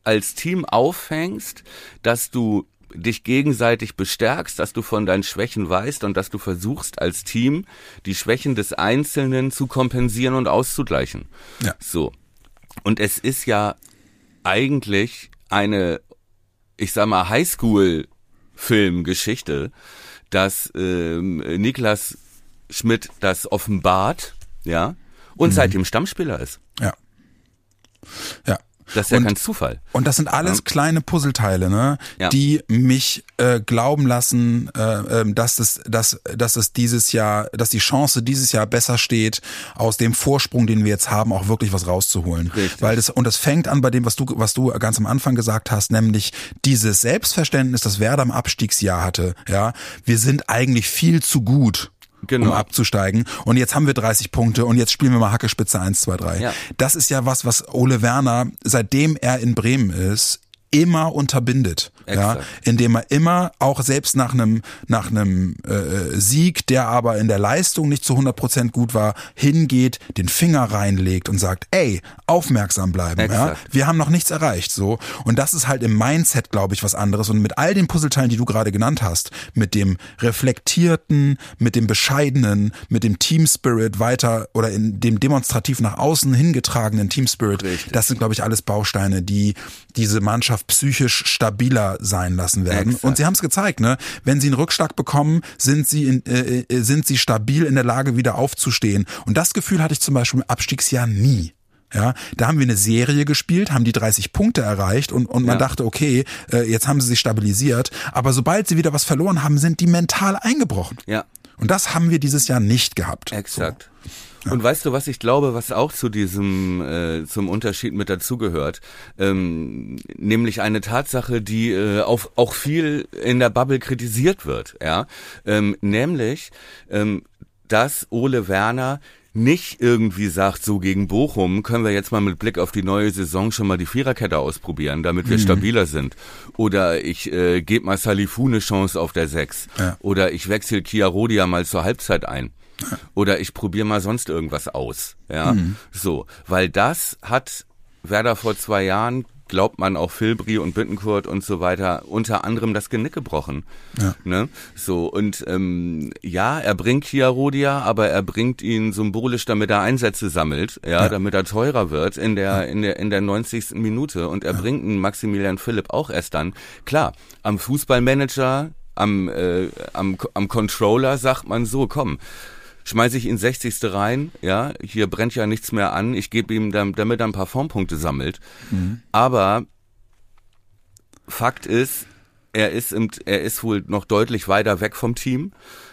als Team aufhängst, dass du dich gegenseitig bestärkst, dass du von deinen Schwächen weißt und dass du versuchst als Team die Schwächen des Einzelnen zu kompensieren und auszugleichen. Ja. So. Und es ist ja eigentlich eine, ich sag mal, Highschool-Filmgeschichte, dass ähm, Niklas Schmidt das offenbart, ja, und mhm. seitdem Stammspieler ist. Ja. Ja. Das ist ja und, kein Zufall. Und das sind alles kleine Puzzleteile, ne, ja. die mich äh, glauben lassen, äh, äh, dass es, dass, dass es dieses Jahr, dass die Chance dieses Jahr besser steht, aus dem Vorsprung, den wir jetzt haben, auch wirklich was rauszuholen. Richtig. Weil das und das fängt an bei dem, was du, was du ganz am Anfang gesagt hast, nämlich dieses Selbstverständnis, das Werder im Abstiegsjahr hatte. Ja, wir sind eigentlich viel zu gut genau. um abzusteigen. Und jetzt haben wir 30 Punkte und jetzt spielen wir mal Hackespitze 1, 2, 3. Ja. Das ist ja was, was Ole Werner, seitdem er in Bremen ist, immer unterbindet, Exakt. ja, indem er immer auch selbst nach einem nach einem äh, Sieg, der aber in der Leistung nicht zu 100 Prozent gut war, hingeht, den Finger reinlegt und sagt, ey, aufmerksam bleiben, Exakt. ja, wir haben noch nichts erreicht, so und das ist halt im Mindset, glaube ich, was anderes und mit all den Puzzleteilen, die du gerade genannt hast, mit dem reflektierten, mit dem bescheidenen, mit dem Team Spirit weiter oder in dem demonstrativ nach außen hingetragenen Team Spirit, Richtig. das sind glaube ich alles Bausteine, die diese Mannschaft psychisch stabiler sein lassen werden. Exakt. Und sie haben es gezeigt, ne? Wenn sie einen Rückschlag bekommen, sind sie in, äh, äh, sind sie stabil in der Lage, wieder aufzustehen. Und das Gefühl hatte ich zum Beispiel im Abstiegsjahr nie. Ja, da haben wir eine Serie gespielt, haben die 30 Punkte erreicht und, und man ja. dachte, okay, äh, jetzt haben sie sich stabilisiert. Aber sobald sie wieder was verloren haben, sind die mental eingebrochen. Ja. Und das haben wir dieses Jahr nicht gehabt. Exakt. So. Und weißt du, was ich glaube, was auch zu diesem äh, zum Unterschied mit dazugehört, ähm, nämlich eine Tatsache, die äh, auch, auch viel in der Bubble kritisiert wird, ja, ähm, nämlich, ähm, dass Ole Werner nicht irgendwie sagt, so gegen Bochum können wir jetzt mal mit Blick auf die neue Saison schon mal die Viererkette ausprobieren, damit wir mhm. stabiler sind. Oder ich äh, gebe mal Salifu eine Chance auf der Sechs. Ja. Oder ich wechsle Kia Rodia mal zur Halbzeit ein. Oder ich probiere mal sonst irgendwas aus. Ja, mhm. so, weil das hat Werder vor zwei Jahren glaubt man auch Filbri und Bittenkurt und so weiter unter anderem das Genick gebrochen. Ja. Ne? So und ähm, ja, er bringt Chiarodia, aber er bringt ihn symbolisch, damit er Einsätze sammelt, ja, ja. damit er teurer wird in der ja. in der in der 90. Minute und er bringt einen Maximilian Philipp auch erst dann. Klar, am Fußballmanager, am äh, am am Controller sagt man so, komm, schmeiße ich ihn 60. rein, ja, hier brennt ja nichts mehr an, ich gebe ihm, dann, damit er ein paar Formpunkte sammelt. Mhm. Aber Fakt ist, er ist, im, er ist wohl noch deutlich weiter weg vom Team,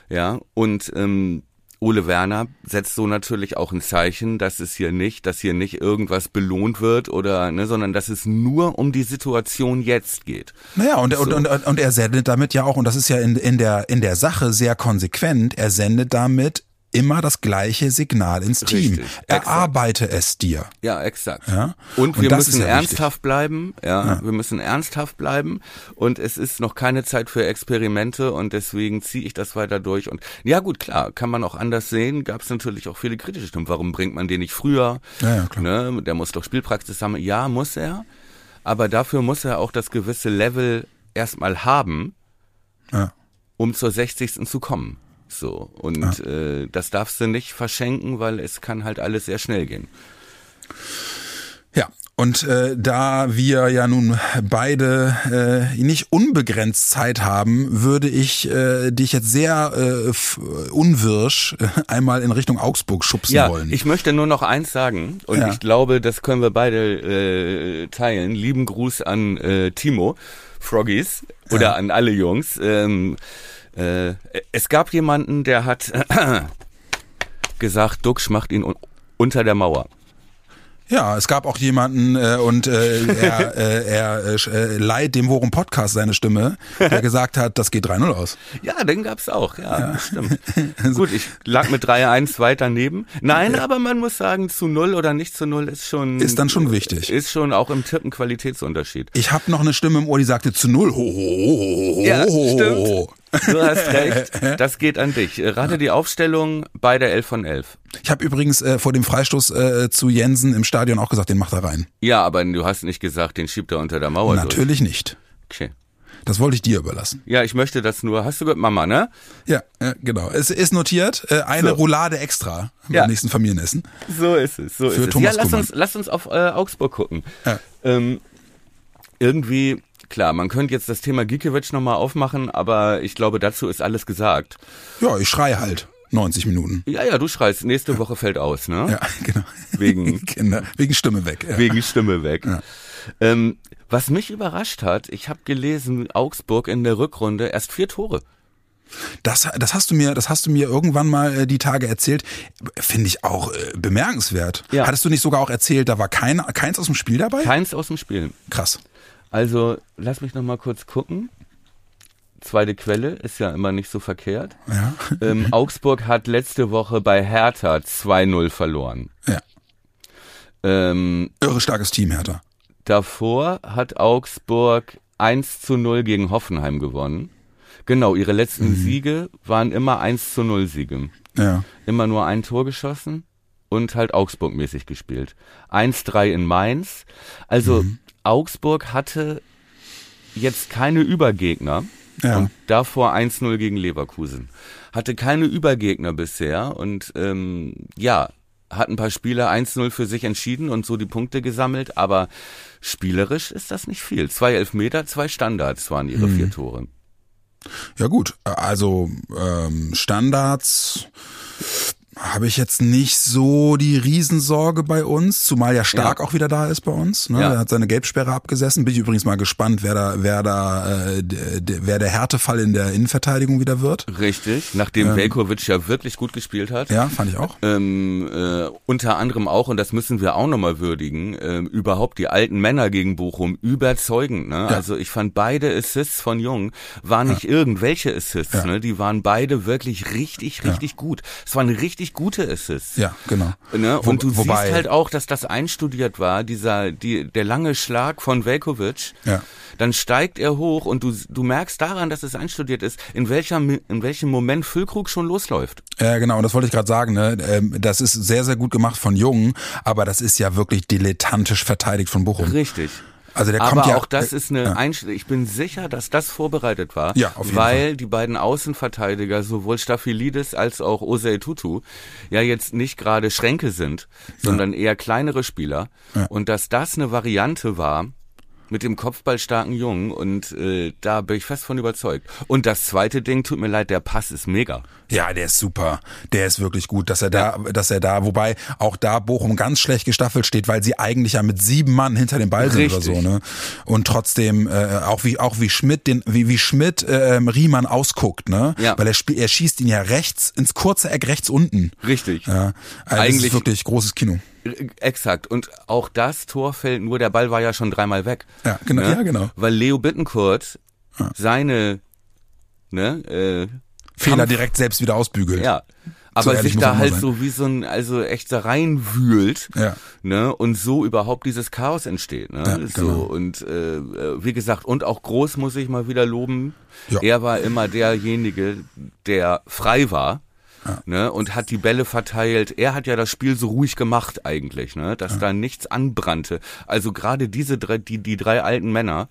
ja, und ähm, Ole Werner setzt so natürlich auch ein Zeichen, dass es hier nicht, dass hier nicht irgendwas belohnt wird oder, ne, sondern dass es nur um die Situation jetzt geht. Naja, und, so. und, und, und er sendet damit ja auch, und das ist ja in, in, der, in der Sache sehr konsequent, er sendet damit immer das gleiche Signal ins Team. Richtig, Erarbeite es dir. Ja, exakt. Ja? Und wir und müssen ja ernsthaft wichtig. bleiben. Ja, ja, wir müssen ernsthaft bleiben. Und es ist noch keine Zeit für Experimente und deswegen ziehe ich das weiter durch. Und ja, gut, klar, kann man auch anders sehen. Gab es natürlich auch viele kritische Stimmen. Warum bringt man den nicht früher? Ja, ja, klar. Ne? Der muss doch Spielpraxis haben. Ja, muss er. Aber dafür muss er auch das gewisse Level erstmal haben, Ja. um zur 60. zu kommen. So. Und äh, das darfst du nicht verschenken, weil es kann halt alles sehr schnell gehen. Ja, und äh, da wir ja nun beide äh, nicht unbegrenzt Zeit haben, würde ich äh, dich jetzt sehr äh, unwirsch äh, einmal in Richtung Augsburg schubsen Ja, wollen. ich möchte nur noch eins sagen und Ja. ich glaube, das können wir beide äh, teilen. Lieben Gruß an äh, Timo, Froggies oder an alle Jungs. Ähm, äh, es gab jemanden, der hat gesagt, Duxch macht ihn un unter der Mauer. ja, es gab auch jemanden äh, und äh, er, äh, er äh, äh, leiht dem Worum Podcast seine Stimme, der gesagt hat, das geht 3-0 aus. Ja, den gab's auch, ja, stimmt. Gut, ich lag mit 3-1 weit daneben. Nein, aber man muss sagen, zu null oder nicht zu null ist schon... Ist dann schon wichtig. Ist schon auch im Tippen Qualitätsunterschied. Ich habe noch eine Stimme im Ohr, die sagte zu null. Ho, ho, ho, ho, ho, Ja, ho, ho, stimmt. Du hast recht, das geht an dich. Rate die Aufstellung bei der 11 von 11. Ich habe übrigens äh, vor dem Freistoß äh, zu Jensen im Stadion auch gesagt, den macht er rein. Ja, aber du hast nicht gesagt, den schiebt er unter der Mauer Natürlich nicht. durch. Okay. Das wollte ich dir überlassen. Ja, ich möchte das nur. Hast du gehört, Mama, ne? Ja, äh, genau. Es ist notiert, äh, eine So. Roulade extra beim Ja. nächsten Familienessen. So ist es, so Für ist es. Thomas ja, lass Kuhmann. uns, lass uns auf äh, Augsburg gucken. Ja. Ähm, irgendwie, klar, man könnte jetzt das Thema Gikiewicz nochmal aufmachen, aber ich glaube, dazu ist alles gesagt. Ja, ich schrei halt 90 Minuten. Ja, ja, du schreist, nächste Woche fällt aus, ne? Ja, genau. Wegen- Kinder, wegen Stimme weg. Ja. Wegen Stimme weg. Ja. Ähm, was mich überrascht hat, ich habe gelesen, Augsburg in der Rückrunde erst vier Tore. Das, das hast du mir, das hast du mir irgendwann mal äh, die Tage erzählt. Finde ich auch äh, bemerkenswert. Ja. Hattest du nicht sogar auch erzählt, da war kein, keins aus dem Spiel dabei? Keins aus dem Spiel. Krass. Also, lass mich noch mal kurz gucken. Zweite Quelle ist ja immer nicht so verkehrt. Ja. Ähm, Augsburg hat letzte Woche bei Hertha 2-0 verloren. Ja. Ähm, Irre starkes Team, Hertha. davor hat Augsburg 1 zu 0 gegen Hoffenheim gewonnen. Genau, ihre letzten Siege waren immer 1 zu 0 Siege. Ja. Immer nur ein Tor geschossen und halt Augsburg-mäßig gespielt. 1-3 in Mainz. Also Augsburg hatte jetzt keine Übergegner. Ja. Und davor 1-0 gegen Leverkusen. Hatte keine Übergegner bisher und ähm, ja, hat ein paar Spiele 1-0 für sich entschieden und so die Punkte gesammelt, aber spielerisch ist das nicht viel. Zwei Elfmeter, zwei Standards waren ihre vier Tore. Ja gut, also ähm, Standards habe ich jetzt nicht so die Riesensorge bei uns, zumal ja Stark Ja. auch wieder da ist bei uns. Ne? Ja. Er hat seine Gelbsperre abgesessen. Bin ich übrigens mal gespannt, wer da, wer da, äh, wer der Härtefall in der Innenverteidigung wieder wird. Richtig, nachdem Velkovic ja wirklich gut gespielt hat. Ja, fand ich auch. Ähm, äh, unter anderem auch, und das müssen wir auch nochmal würdigen, ähm, überhaupt die alten Männer gegen Bochum überzeugend. Ne? Also ich fand beide Assists von Jung waren nicht irgendwelche Assists, Ja. ne? die waren beide wirklich richtig, richtig gut. Es waren richtig gute Assists. Ja, genau. Ne? Wo- Und du wobei- siehst halt auch, dass das einstudiert war, dieser, die, der lange Schlag von Velkovic. Ja. Dann steigt er hoch und du, du merkst daran, dass es einstudiert ist, in welcher, in welchem Moment Füllkrug schon losläuft. Ja, genau, und das wollte ich gerade sagen, ne? Ähm, Das ist sehr, sehr gut gemacht von Jungen, aber das ist ja wirklich dilettantisch verteidigt von Bochum. Richtig. Also der Aber kommt ja auch das ist eine ja. Einstellung. Ich bin sicher, dass das vorbereitet war, Ja, auf jeden weil die beiden Außenverteidiger, sowohl Staphylidis als auch Osei Tutu, ja jetzt nicht gerade Schränke sind, sondern eher kleinere Spieler. Und dass das eine Variante war mit dem kopfballstarken Jungen und äh, da bin ich fest von überzeugt. Und das zweite Ding, tut mir leid, der Pass ist mega. Ja, der ist super. Der ist wirklich gut, dass er da, dass er da, wobei auch da Bochum ganz schlecht gestaffelt steht, weil sie eigentlich ja mit sieben Mann hinter dem Ball sind oder Richtig. so, ne? Und trotzdem äh, auch wie auch wie Schmidt den wie wie Schmidt äh, Riemann ausguckt, ne? Ja. Weil er spielt, er schießt ihn ja rechts ins kurze Eck rechts unten. Richtig. Ja, also das Eigentlich- ist wirklich großes Kino. Exakt. Und auch das Tor fällt nur, der Ball war ja schon dreimal weg. Ja, genau, ja, genau. Weil Leo Bittencourt seine ne, äh, Fehler Kampf- direkt selbst wieder ausbügelt. Ja. So Aber ehrlich sich da halt sein. so wie so ein, also echt da reinwühlt, Ja. ne, und so überhaupt dieses Chaos entsteht, ne, Ja, so, genau. und, äh, äh, wie gesagt, und auch Groß muss ich mal wieder loben, Ja. er war immer derjenige, der frei war, ne, und hat die Bälle verteilt, er hat ja das Spiel so ruhig gemacht eigentlich, ne, dass da nichts anbrannte, also gerade diese drei, die, die drei alten Männer,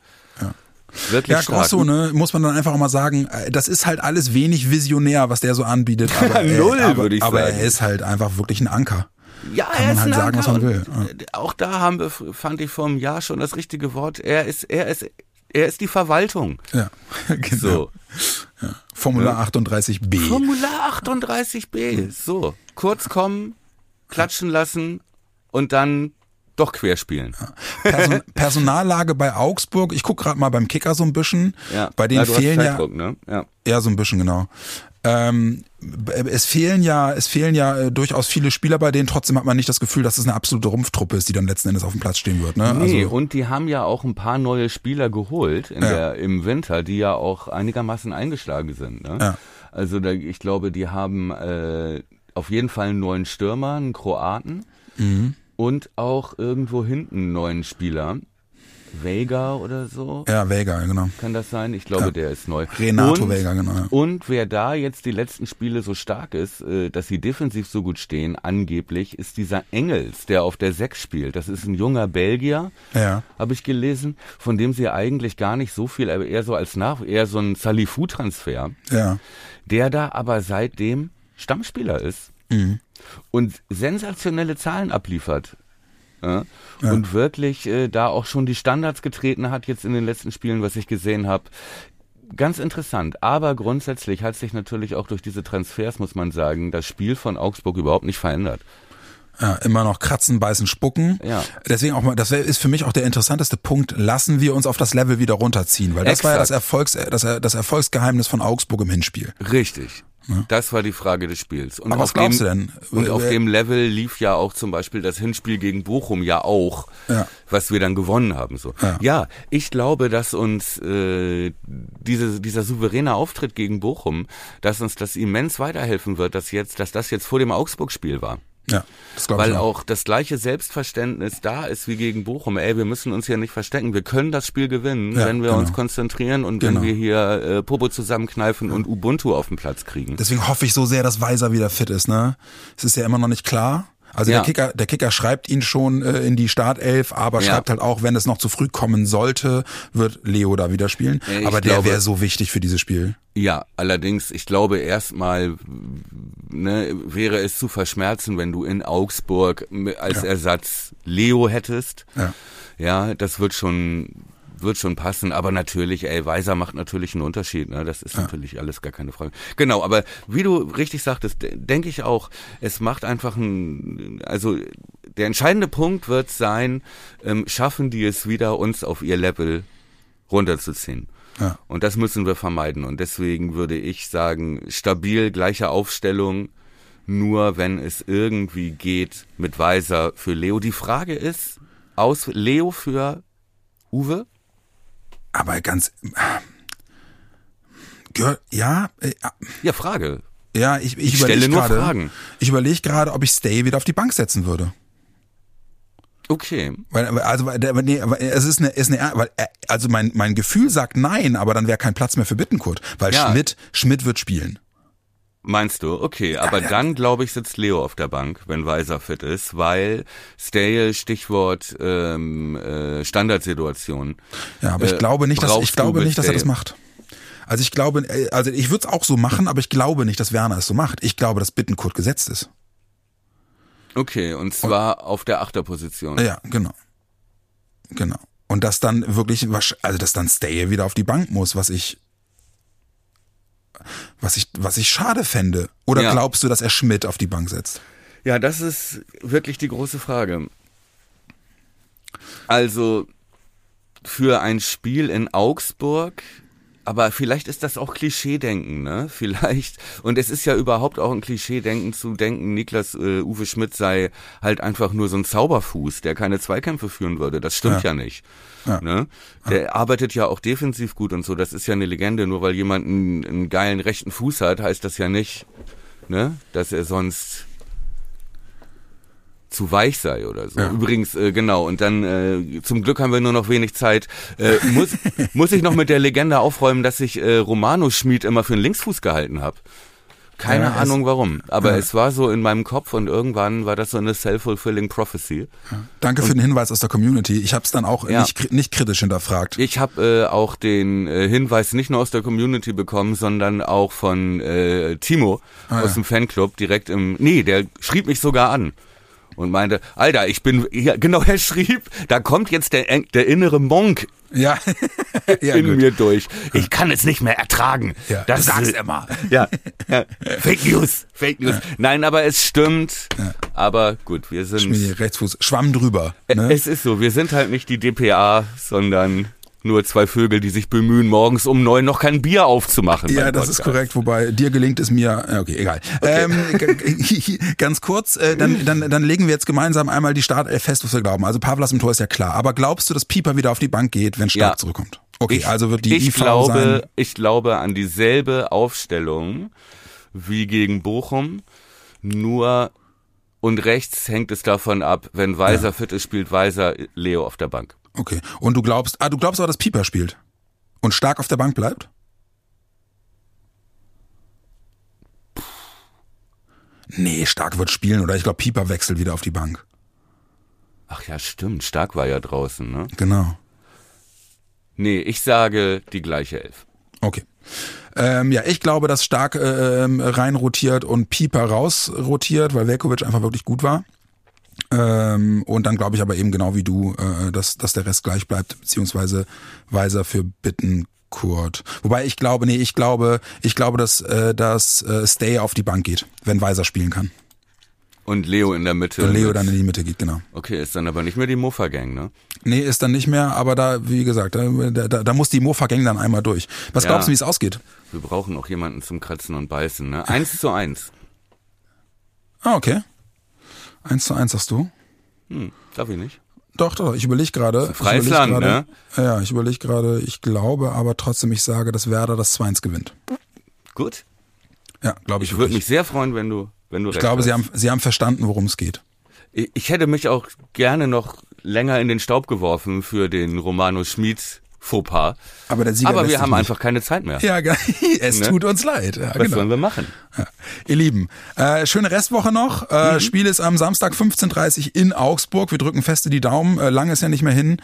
Wirklich ja. Grosso, ne, muss man dann einfach auch mal sagen, äh, das ist halt alles wenig visionär, was der so anbietet. Aber, äh, Null, aber, würde ich aber sagen. er ist halt einfach wirklich ein Anker. Ja, Kann er man ist halt ein sagen, was Anker man will. und, äh, Auch da haben wir, fand ich vor einem Jahr schon das richtige Wort. Er ist, er ist, er ist die Verwaltung. Ja, genau. So. Formular 38b. Formular 38b. So. Kurz kommen, klatschen lassen und dann doch querspielen. Person Personallage bei Augsburg, ich guck gerade mal beim Kicker so ein bisschen. Ja. Bei denen ja, fehlen ja, ne? ja. ja so ein bisschen genau. Ähm, es fehlen ja, es fehlen ja äh, durchaus viele Spieler bei denen. Trotzdem hat man nicht das Gefühl, dass es eine absolute Rumpftruppe ist, die dann letzten Endes auf dem Platz stehen wird. Ne? Nee, also, und die haben ja auch ein paar neue Spieler geholt Ja. der, im Winter, die ja auch einigermaßen eingeschlagen sind. Ne? Ja. Also da, ich glaube, die haben äh, auf jeden Fall einen neuen Stürmer, einen Kroaten Mhm. und auch irgendwo hinten einen neuen Spieler. Vega oder so. ja, Vega, genau. Kann das sein? Ich glaube, Ja. der ist neu. Renato und, Vega, genau. Ja. Und wer da jetzt die letzten Spiele so stark ist, äh, dass sie defensiv so gut stehen, angeblich, ist dieser Engels, der auf der 6 spielt. Das ist ein junger Belgier, Ja. habe ich gelesen, von dem sie eigentlich gar nicht so viel, aber eher so als Nach, eher so ein Salifu-Transfer, Ja. der da aber seitdem Stammspieler ist Mhm. und sensationelle Zahlen abliefert. Ja? Und wirklich äh, da auch schon die Standards getreten hat jetzt in den letzten Spielen, was ich gesehen habe. Ganz interessant, aber grundsätzlich hat sich natürlich auch durch diese Transfers, muss man sagen, das Spiel von Augsburg überhaupt nicht verändert. Ja, immer noch kratzen, beißen, spucken. Ja. Deswegen auch mal, das ist für mich auch der interessanteste Punkt. Lassen wir uns auf das Level wieder runterziehen, weil das war ja das Exakt. Erfolgs, das, das Erfolgsgeheimnis von Augsburg im Hinspiel. Richtig. Das war die Frage des Spiels. Und Aber was auf glaubst dem, du denn? Und auf dem Level lief ja auch zum Beispiel das Hinspiel gegen Bochum ja auch, Ja. was wir dann gewonnen haben. So. Ja. Ja, ich glaube, dass uns äh, diese, dieser souveräne Auftritt gegen Bochum, dass uns das immens weiterhelfen wird, dass jetzt, dass das jetzt vor dem Augsburg-Spiel war. Ja, das Weil ich auch. das gleiche Selbstverständnis da ist wie gegen Bochum. Ey, wir müssen uns hier nicht verstecken. Wir können das Spiel gewinnen, Ja, wenn wir genau. uns konzentrieren und Genau. wenn wir hier äh, Popo zusammenkneifen und Ubuntu auf den Platz kriegen. Deswegen hoffe ich so sehr, dass Weiser wieder fit ist. Ne, es ist ja immer noch nicht klar. Also Ja. der Kicker, der Kicker schreibt ihn schon äh, in die Startelf, aber Ja. schreibt halt auch, wenn es noch zu früh kommen sollte, wird Leo da wieder spielen. Ich aber der wäre so wichtig für dieses Spiel. Ja, allerdings, ich glaube erstmal ne, wäre es zu verschmerzen, wenn du in Augsburg als Ja. Ersatz Leo hättest. Ja. Ja, das wird schon wird schon passen, aber natürlich, ey, Weiser macht natürlich einen Unterschied, ne? Das ist natürlich alles gar keine Frage. Genau, aber wie du richtig sagtest, de- denke ich auch, es macht einfach ein, also der entscheidende Punkt wird sein, ähm, schaffen die es wieder, uns auf ihr Level runterzuziehen. Ja. Und das müssen wir vermeiden. Und deswegen würde ich sagen, stabil, gleiche Aufstellung, nur wenn es irgendwie geht mit Weiser für Leo. Die Frage ist, aus Leo für Uwe? Aber ganz, ja, äh, Ja, Frage. ja, ich, ich, Ich stelle überlege nur gerade, Fragen. ich überlege gerade, ob ich Stay wieder auf die Bank setzen würde. Okay. Weil, also, nee, es ist eine, ist eine, weil, äh, also mein, mein Gefühl sagt nein, aber dann wäre kein Platz mehr für Bittenkurt, weil Ja. Schmidt, Schmidt wird spielen. Meinst du? Okay, aber ja. dann glaube ich sitzt Leo auf der Bank, wenn Weiser fit ist, weil Stale, Stichwort ähm, äh, Standardsituation. Ja, aber ich Äh, glaube nicht, dass ich glaube nicht, dass er das macht. Also ich glaube, äh, also ich würde es auch so machen, aber ich glaube nicht, dass Werner es so macht. Ich glaube, dass Bittenkurt gesetzt ist. Okay, und zwar auf der Achterposition. Ja, genau. Genau. Und dass dann wirklich, also dass dann Stay wieder auf die Bank muss, was ich, was ich, was ich schade fände. Oder Ja. glaubst du, dass er Schmidt auf die Bank setzt? Ja, das ist wirklich die große Frage. Also für ein Spiel in Augsburg, aber vielleicht ist das auch Klischeedenken, ne? Vielleicht. Und es ist ja überhaupt auch ein Klischeedenken zu denken, Niklas äh, Uwe Schmidt sei halt einfach nur so ein Zauberfuß, der keine Zweikämpfe führen würde. Das stimmt ja, nicht. Ja. Ne? Der arbeitet ja auch defensiv gut und so. Das ist ja eine Legende. Nur weil jemand einen, einen geilen rechten Fuß hat, heißt das ja nicht, ne? dass er sonst zu weich sei oder so. Ja. Übrigens, äh, genau, und dann äh, zum Glück haben wir nur noch wenig Zeit. Äh, muss, muss ich noch mit der Legende aufräumen, dass ich äh, Romano Schmid immer für einen Linksfuß gehalten habe. Keine Ja, es- Ahnung warum, aber Ja. es war so in meinem Kopf und irgendwann war das so eine self-fulfilling prophecy. Danke für den Hinweis aus der Community. Ich habe es dann auch Ja. nicht, nicht kritisch hinterfragt. Ich habe äh, auch den äh, Hinweis nicht nur aus der Community bekommen, sondern auch von äh, Timo Ah, aus ja. dem Fanclub direkt im. Nee, der schrieb mich sogar an und meinte, Alter, ich bin. Ja, genau, er schrieb, da kommt jetzt der, der innere Monk Ja, ja in gut. mir durch. Ich kann es nicht mehr ertragen. Ja, das du sagst ist- immer. Ja. ja. Fake News, Fake News. Nein, aber es stimmt. Aber gut, wir sind. Schmiedi, Rechtsfuß, Schwamm drüber. Ne? Es ist so, wir sind halt nicht die DPA, sondern nur zwei Vögel, die sich bemühen, morgens um neun noch kein Bier aufzumachen. Ja, das ist korrekt, wobei dir gelingt es mir, ja, okay, egal. Ähm, g- ganz kurz, äh, dann, dann, dann legen wir jetzt gemeinsam einmal die Startelf fest, was wir glauben. Also Pavlas im Tor ist ja klar, aber glaubst du, dass Pieper wieder auf die Bank geht, wenn Stark Ja. zurückkommt? Okay, Ich, also wird die ich IV glaube, sein. ich glaube an dieselbe Aufstellung wie gegen Bochum, nur und rechts hängt es davon ab, wenn Weiser fit ist, spielt Weiser Leo auf der Bank. Okay. Und du glaubst, ah, du glaubst aber, dass Pieper spielt und Stark auf der Bank bleibt? Nee, Stark wird spielen oder ich glaube, Pieper wechselt wieder auf die Bank. Ach ja, stimmt, Stark war ja draußen, ne? Genau. Nee, ich sage die gleiche Elf. Okay. Ähm, ja, ich glaube, dass Stark äh, ähm, rein rotiert und Pieper raus rotiert, weil Velkovic einfach wirklich gut war. Ähm, und dann glaube ich aber eben genau wie du, äh, dass, dass der Rest gleich bleibt, beziehungsweise Weiser für Bittenkurt. Wobei ich glaube, nee, ich glaube, ich glaube, dass, äh, dass äh, Stay auf die Bank geht, wenn Weiser spielen kann. Und Leo in der Mitte. Und Leo dann in die Mitte geht, genau. Okay, ist dann aber nicht mehr die Mofa-Gang, ne? Nee, ist dann nicht mehr, aber da, wie gesagt, da, da, da muss die Mofa-Gang dann einmal durch. Was Ja. glaubst du, wie es ausgeht? Wir brauchen auch jemanden zum Kratzen und Beißen, ne? Eins zu eins. Ah, okay. Eins zu eins sagst du? Hm, darf ich nicht? Doch, doch, ich überlege gerade. freies überleg Land, gerade, ne? Ja, ich überlege gerade, ich glaube aber trotzdem, ich sage, dass Werder das 2-1 gewinnt. Gut. Ja, glaube ich. Ich würde mich sehr freuen, wenn du, wenn du ich glaube, sie hast. haben, sie haben verstanden, worum es geht. Ich, ich hätte mich auch gerne noch länger in den Staub geworfen für den Romano Schmid Fauxpas. Aber der Sieger Aber wir haben einfach keine Zeit mehr. Ja, es Ne? tut uns leid. Ja, Was genau. sollen wir machen? Ja. Ihr Lieben, äh, schöne Restwoche noch. Äh, Mhm. Spiel ist am Samstag 15.30 in Augsburg. Wir drücken feste die Daumen. Äh, lang ist ja nicht mehr hin.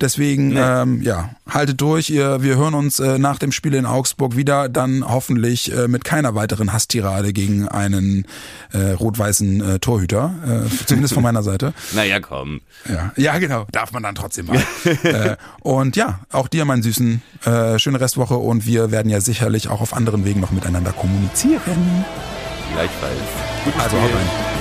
Deswegen, ähm, ja, haltet durch. Ihr, wir hören uns äh, nach dem Spiel in Augsburg wieder. Dann hoffentlich äh, mit keiner weiteren Hasstirade gegen einen äh, rot-weißen äh, Torhüter. Äh, zumindest von meiner Seite. Naja, komm. Ja, ja, genau. Darf man dann trotzdem mal. äh, und ja, auch dir, mein Süßen, äh, schöne Restwoche und wir werden ja sicherlich auch auf anderen Wegen noch miteinander kommunizieren. Gleichfalls. Guten Also haut rein.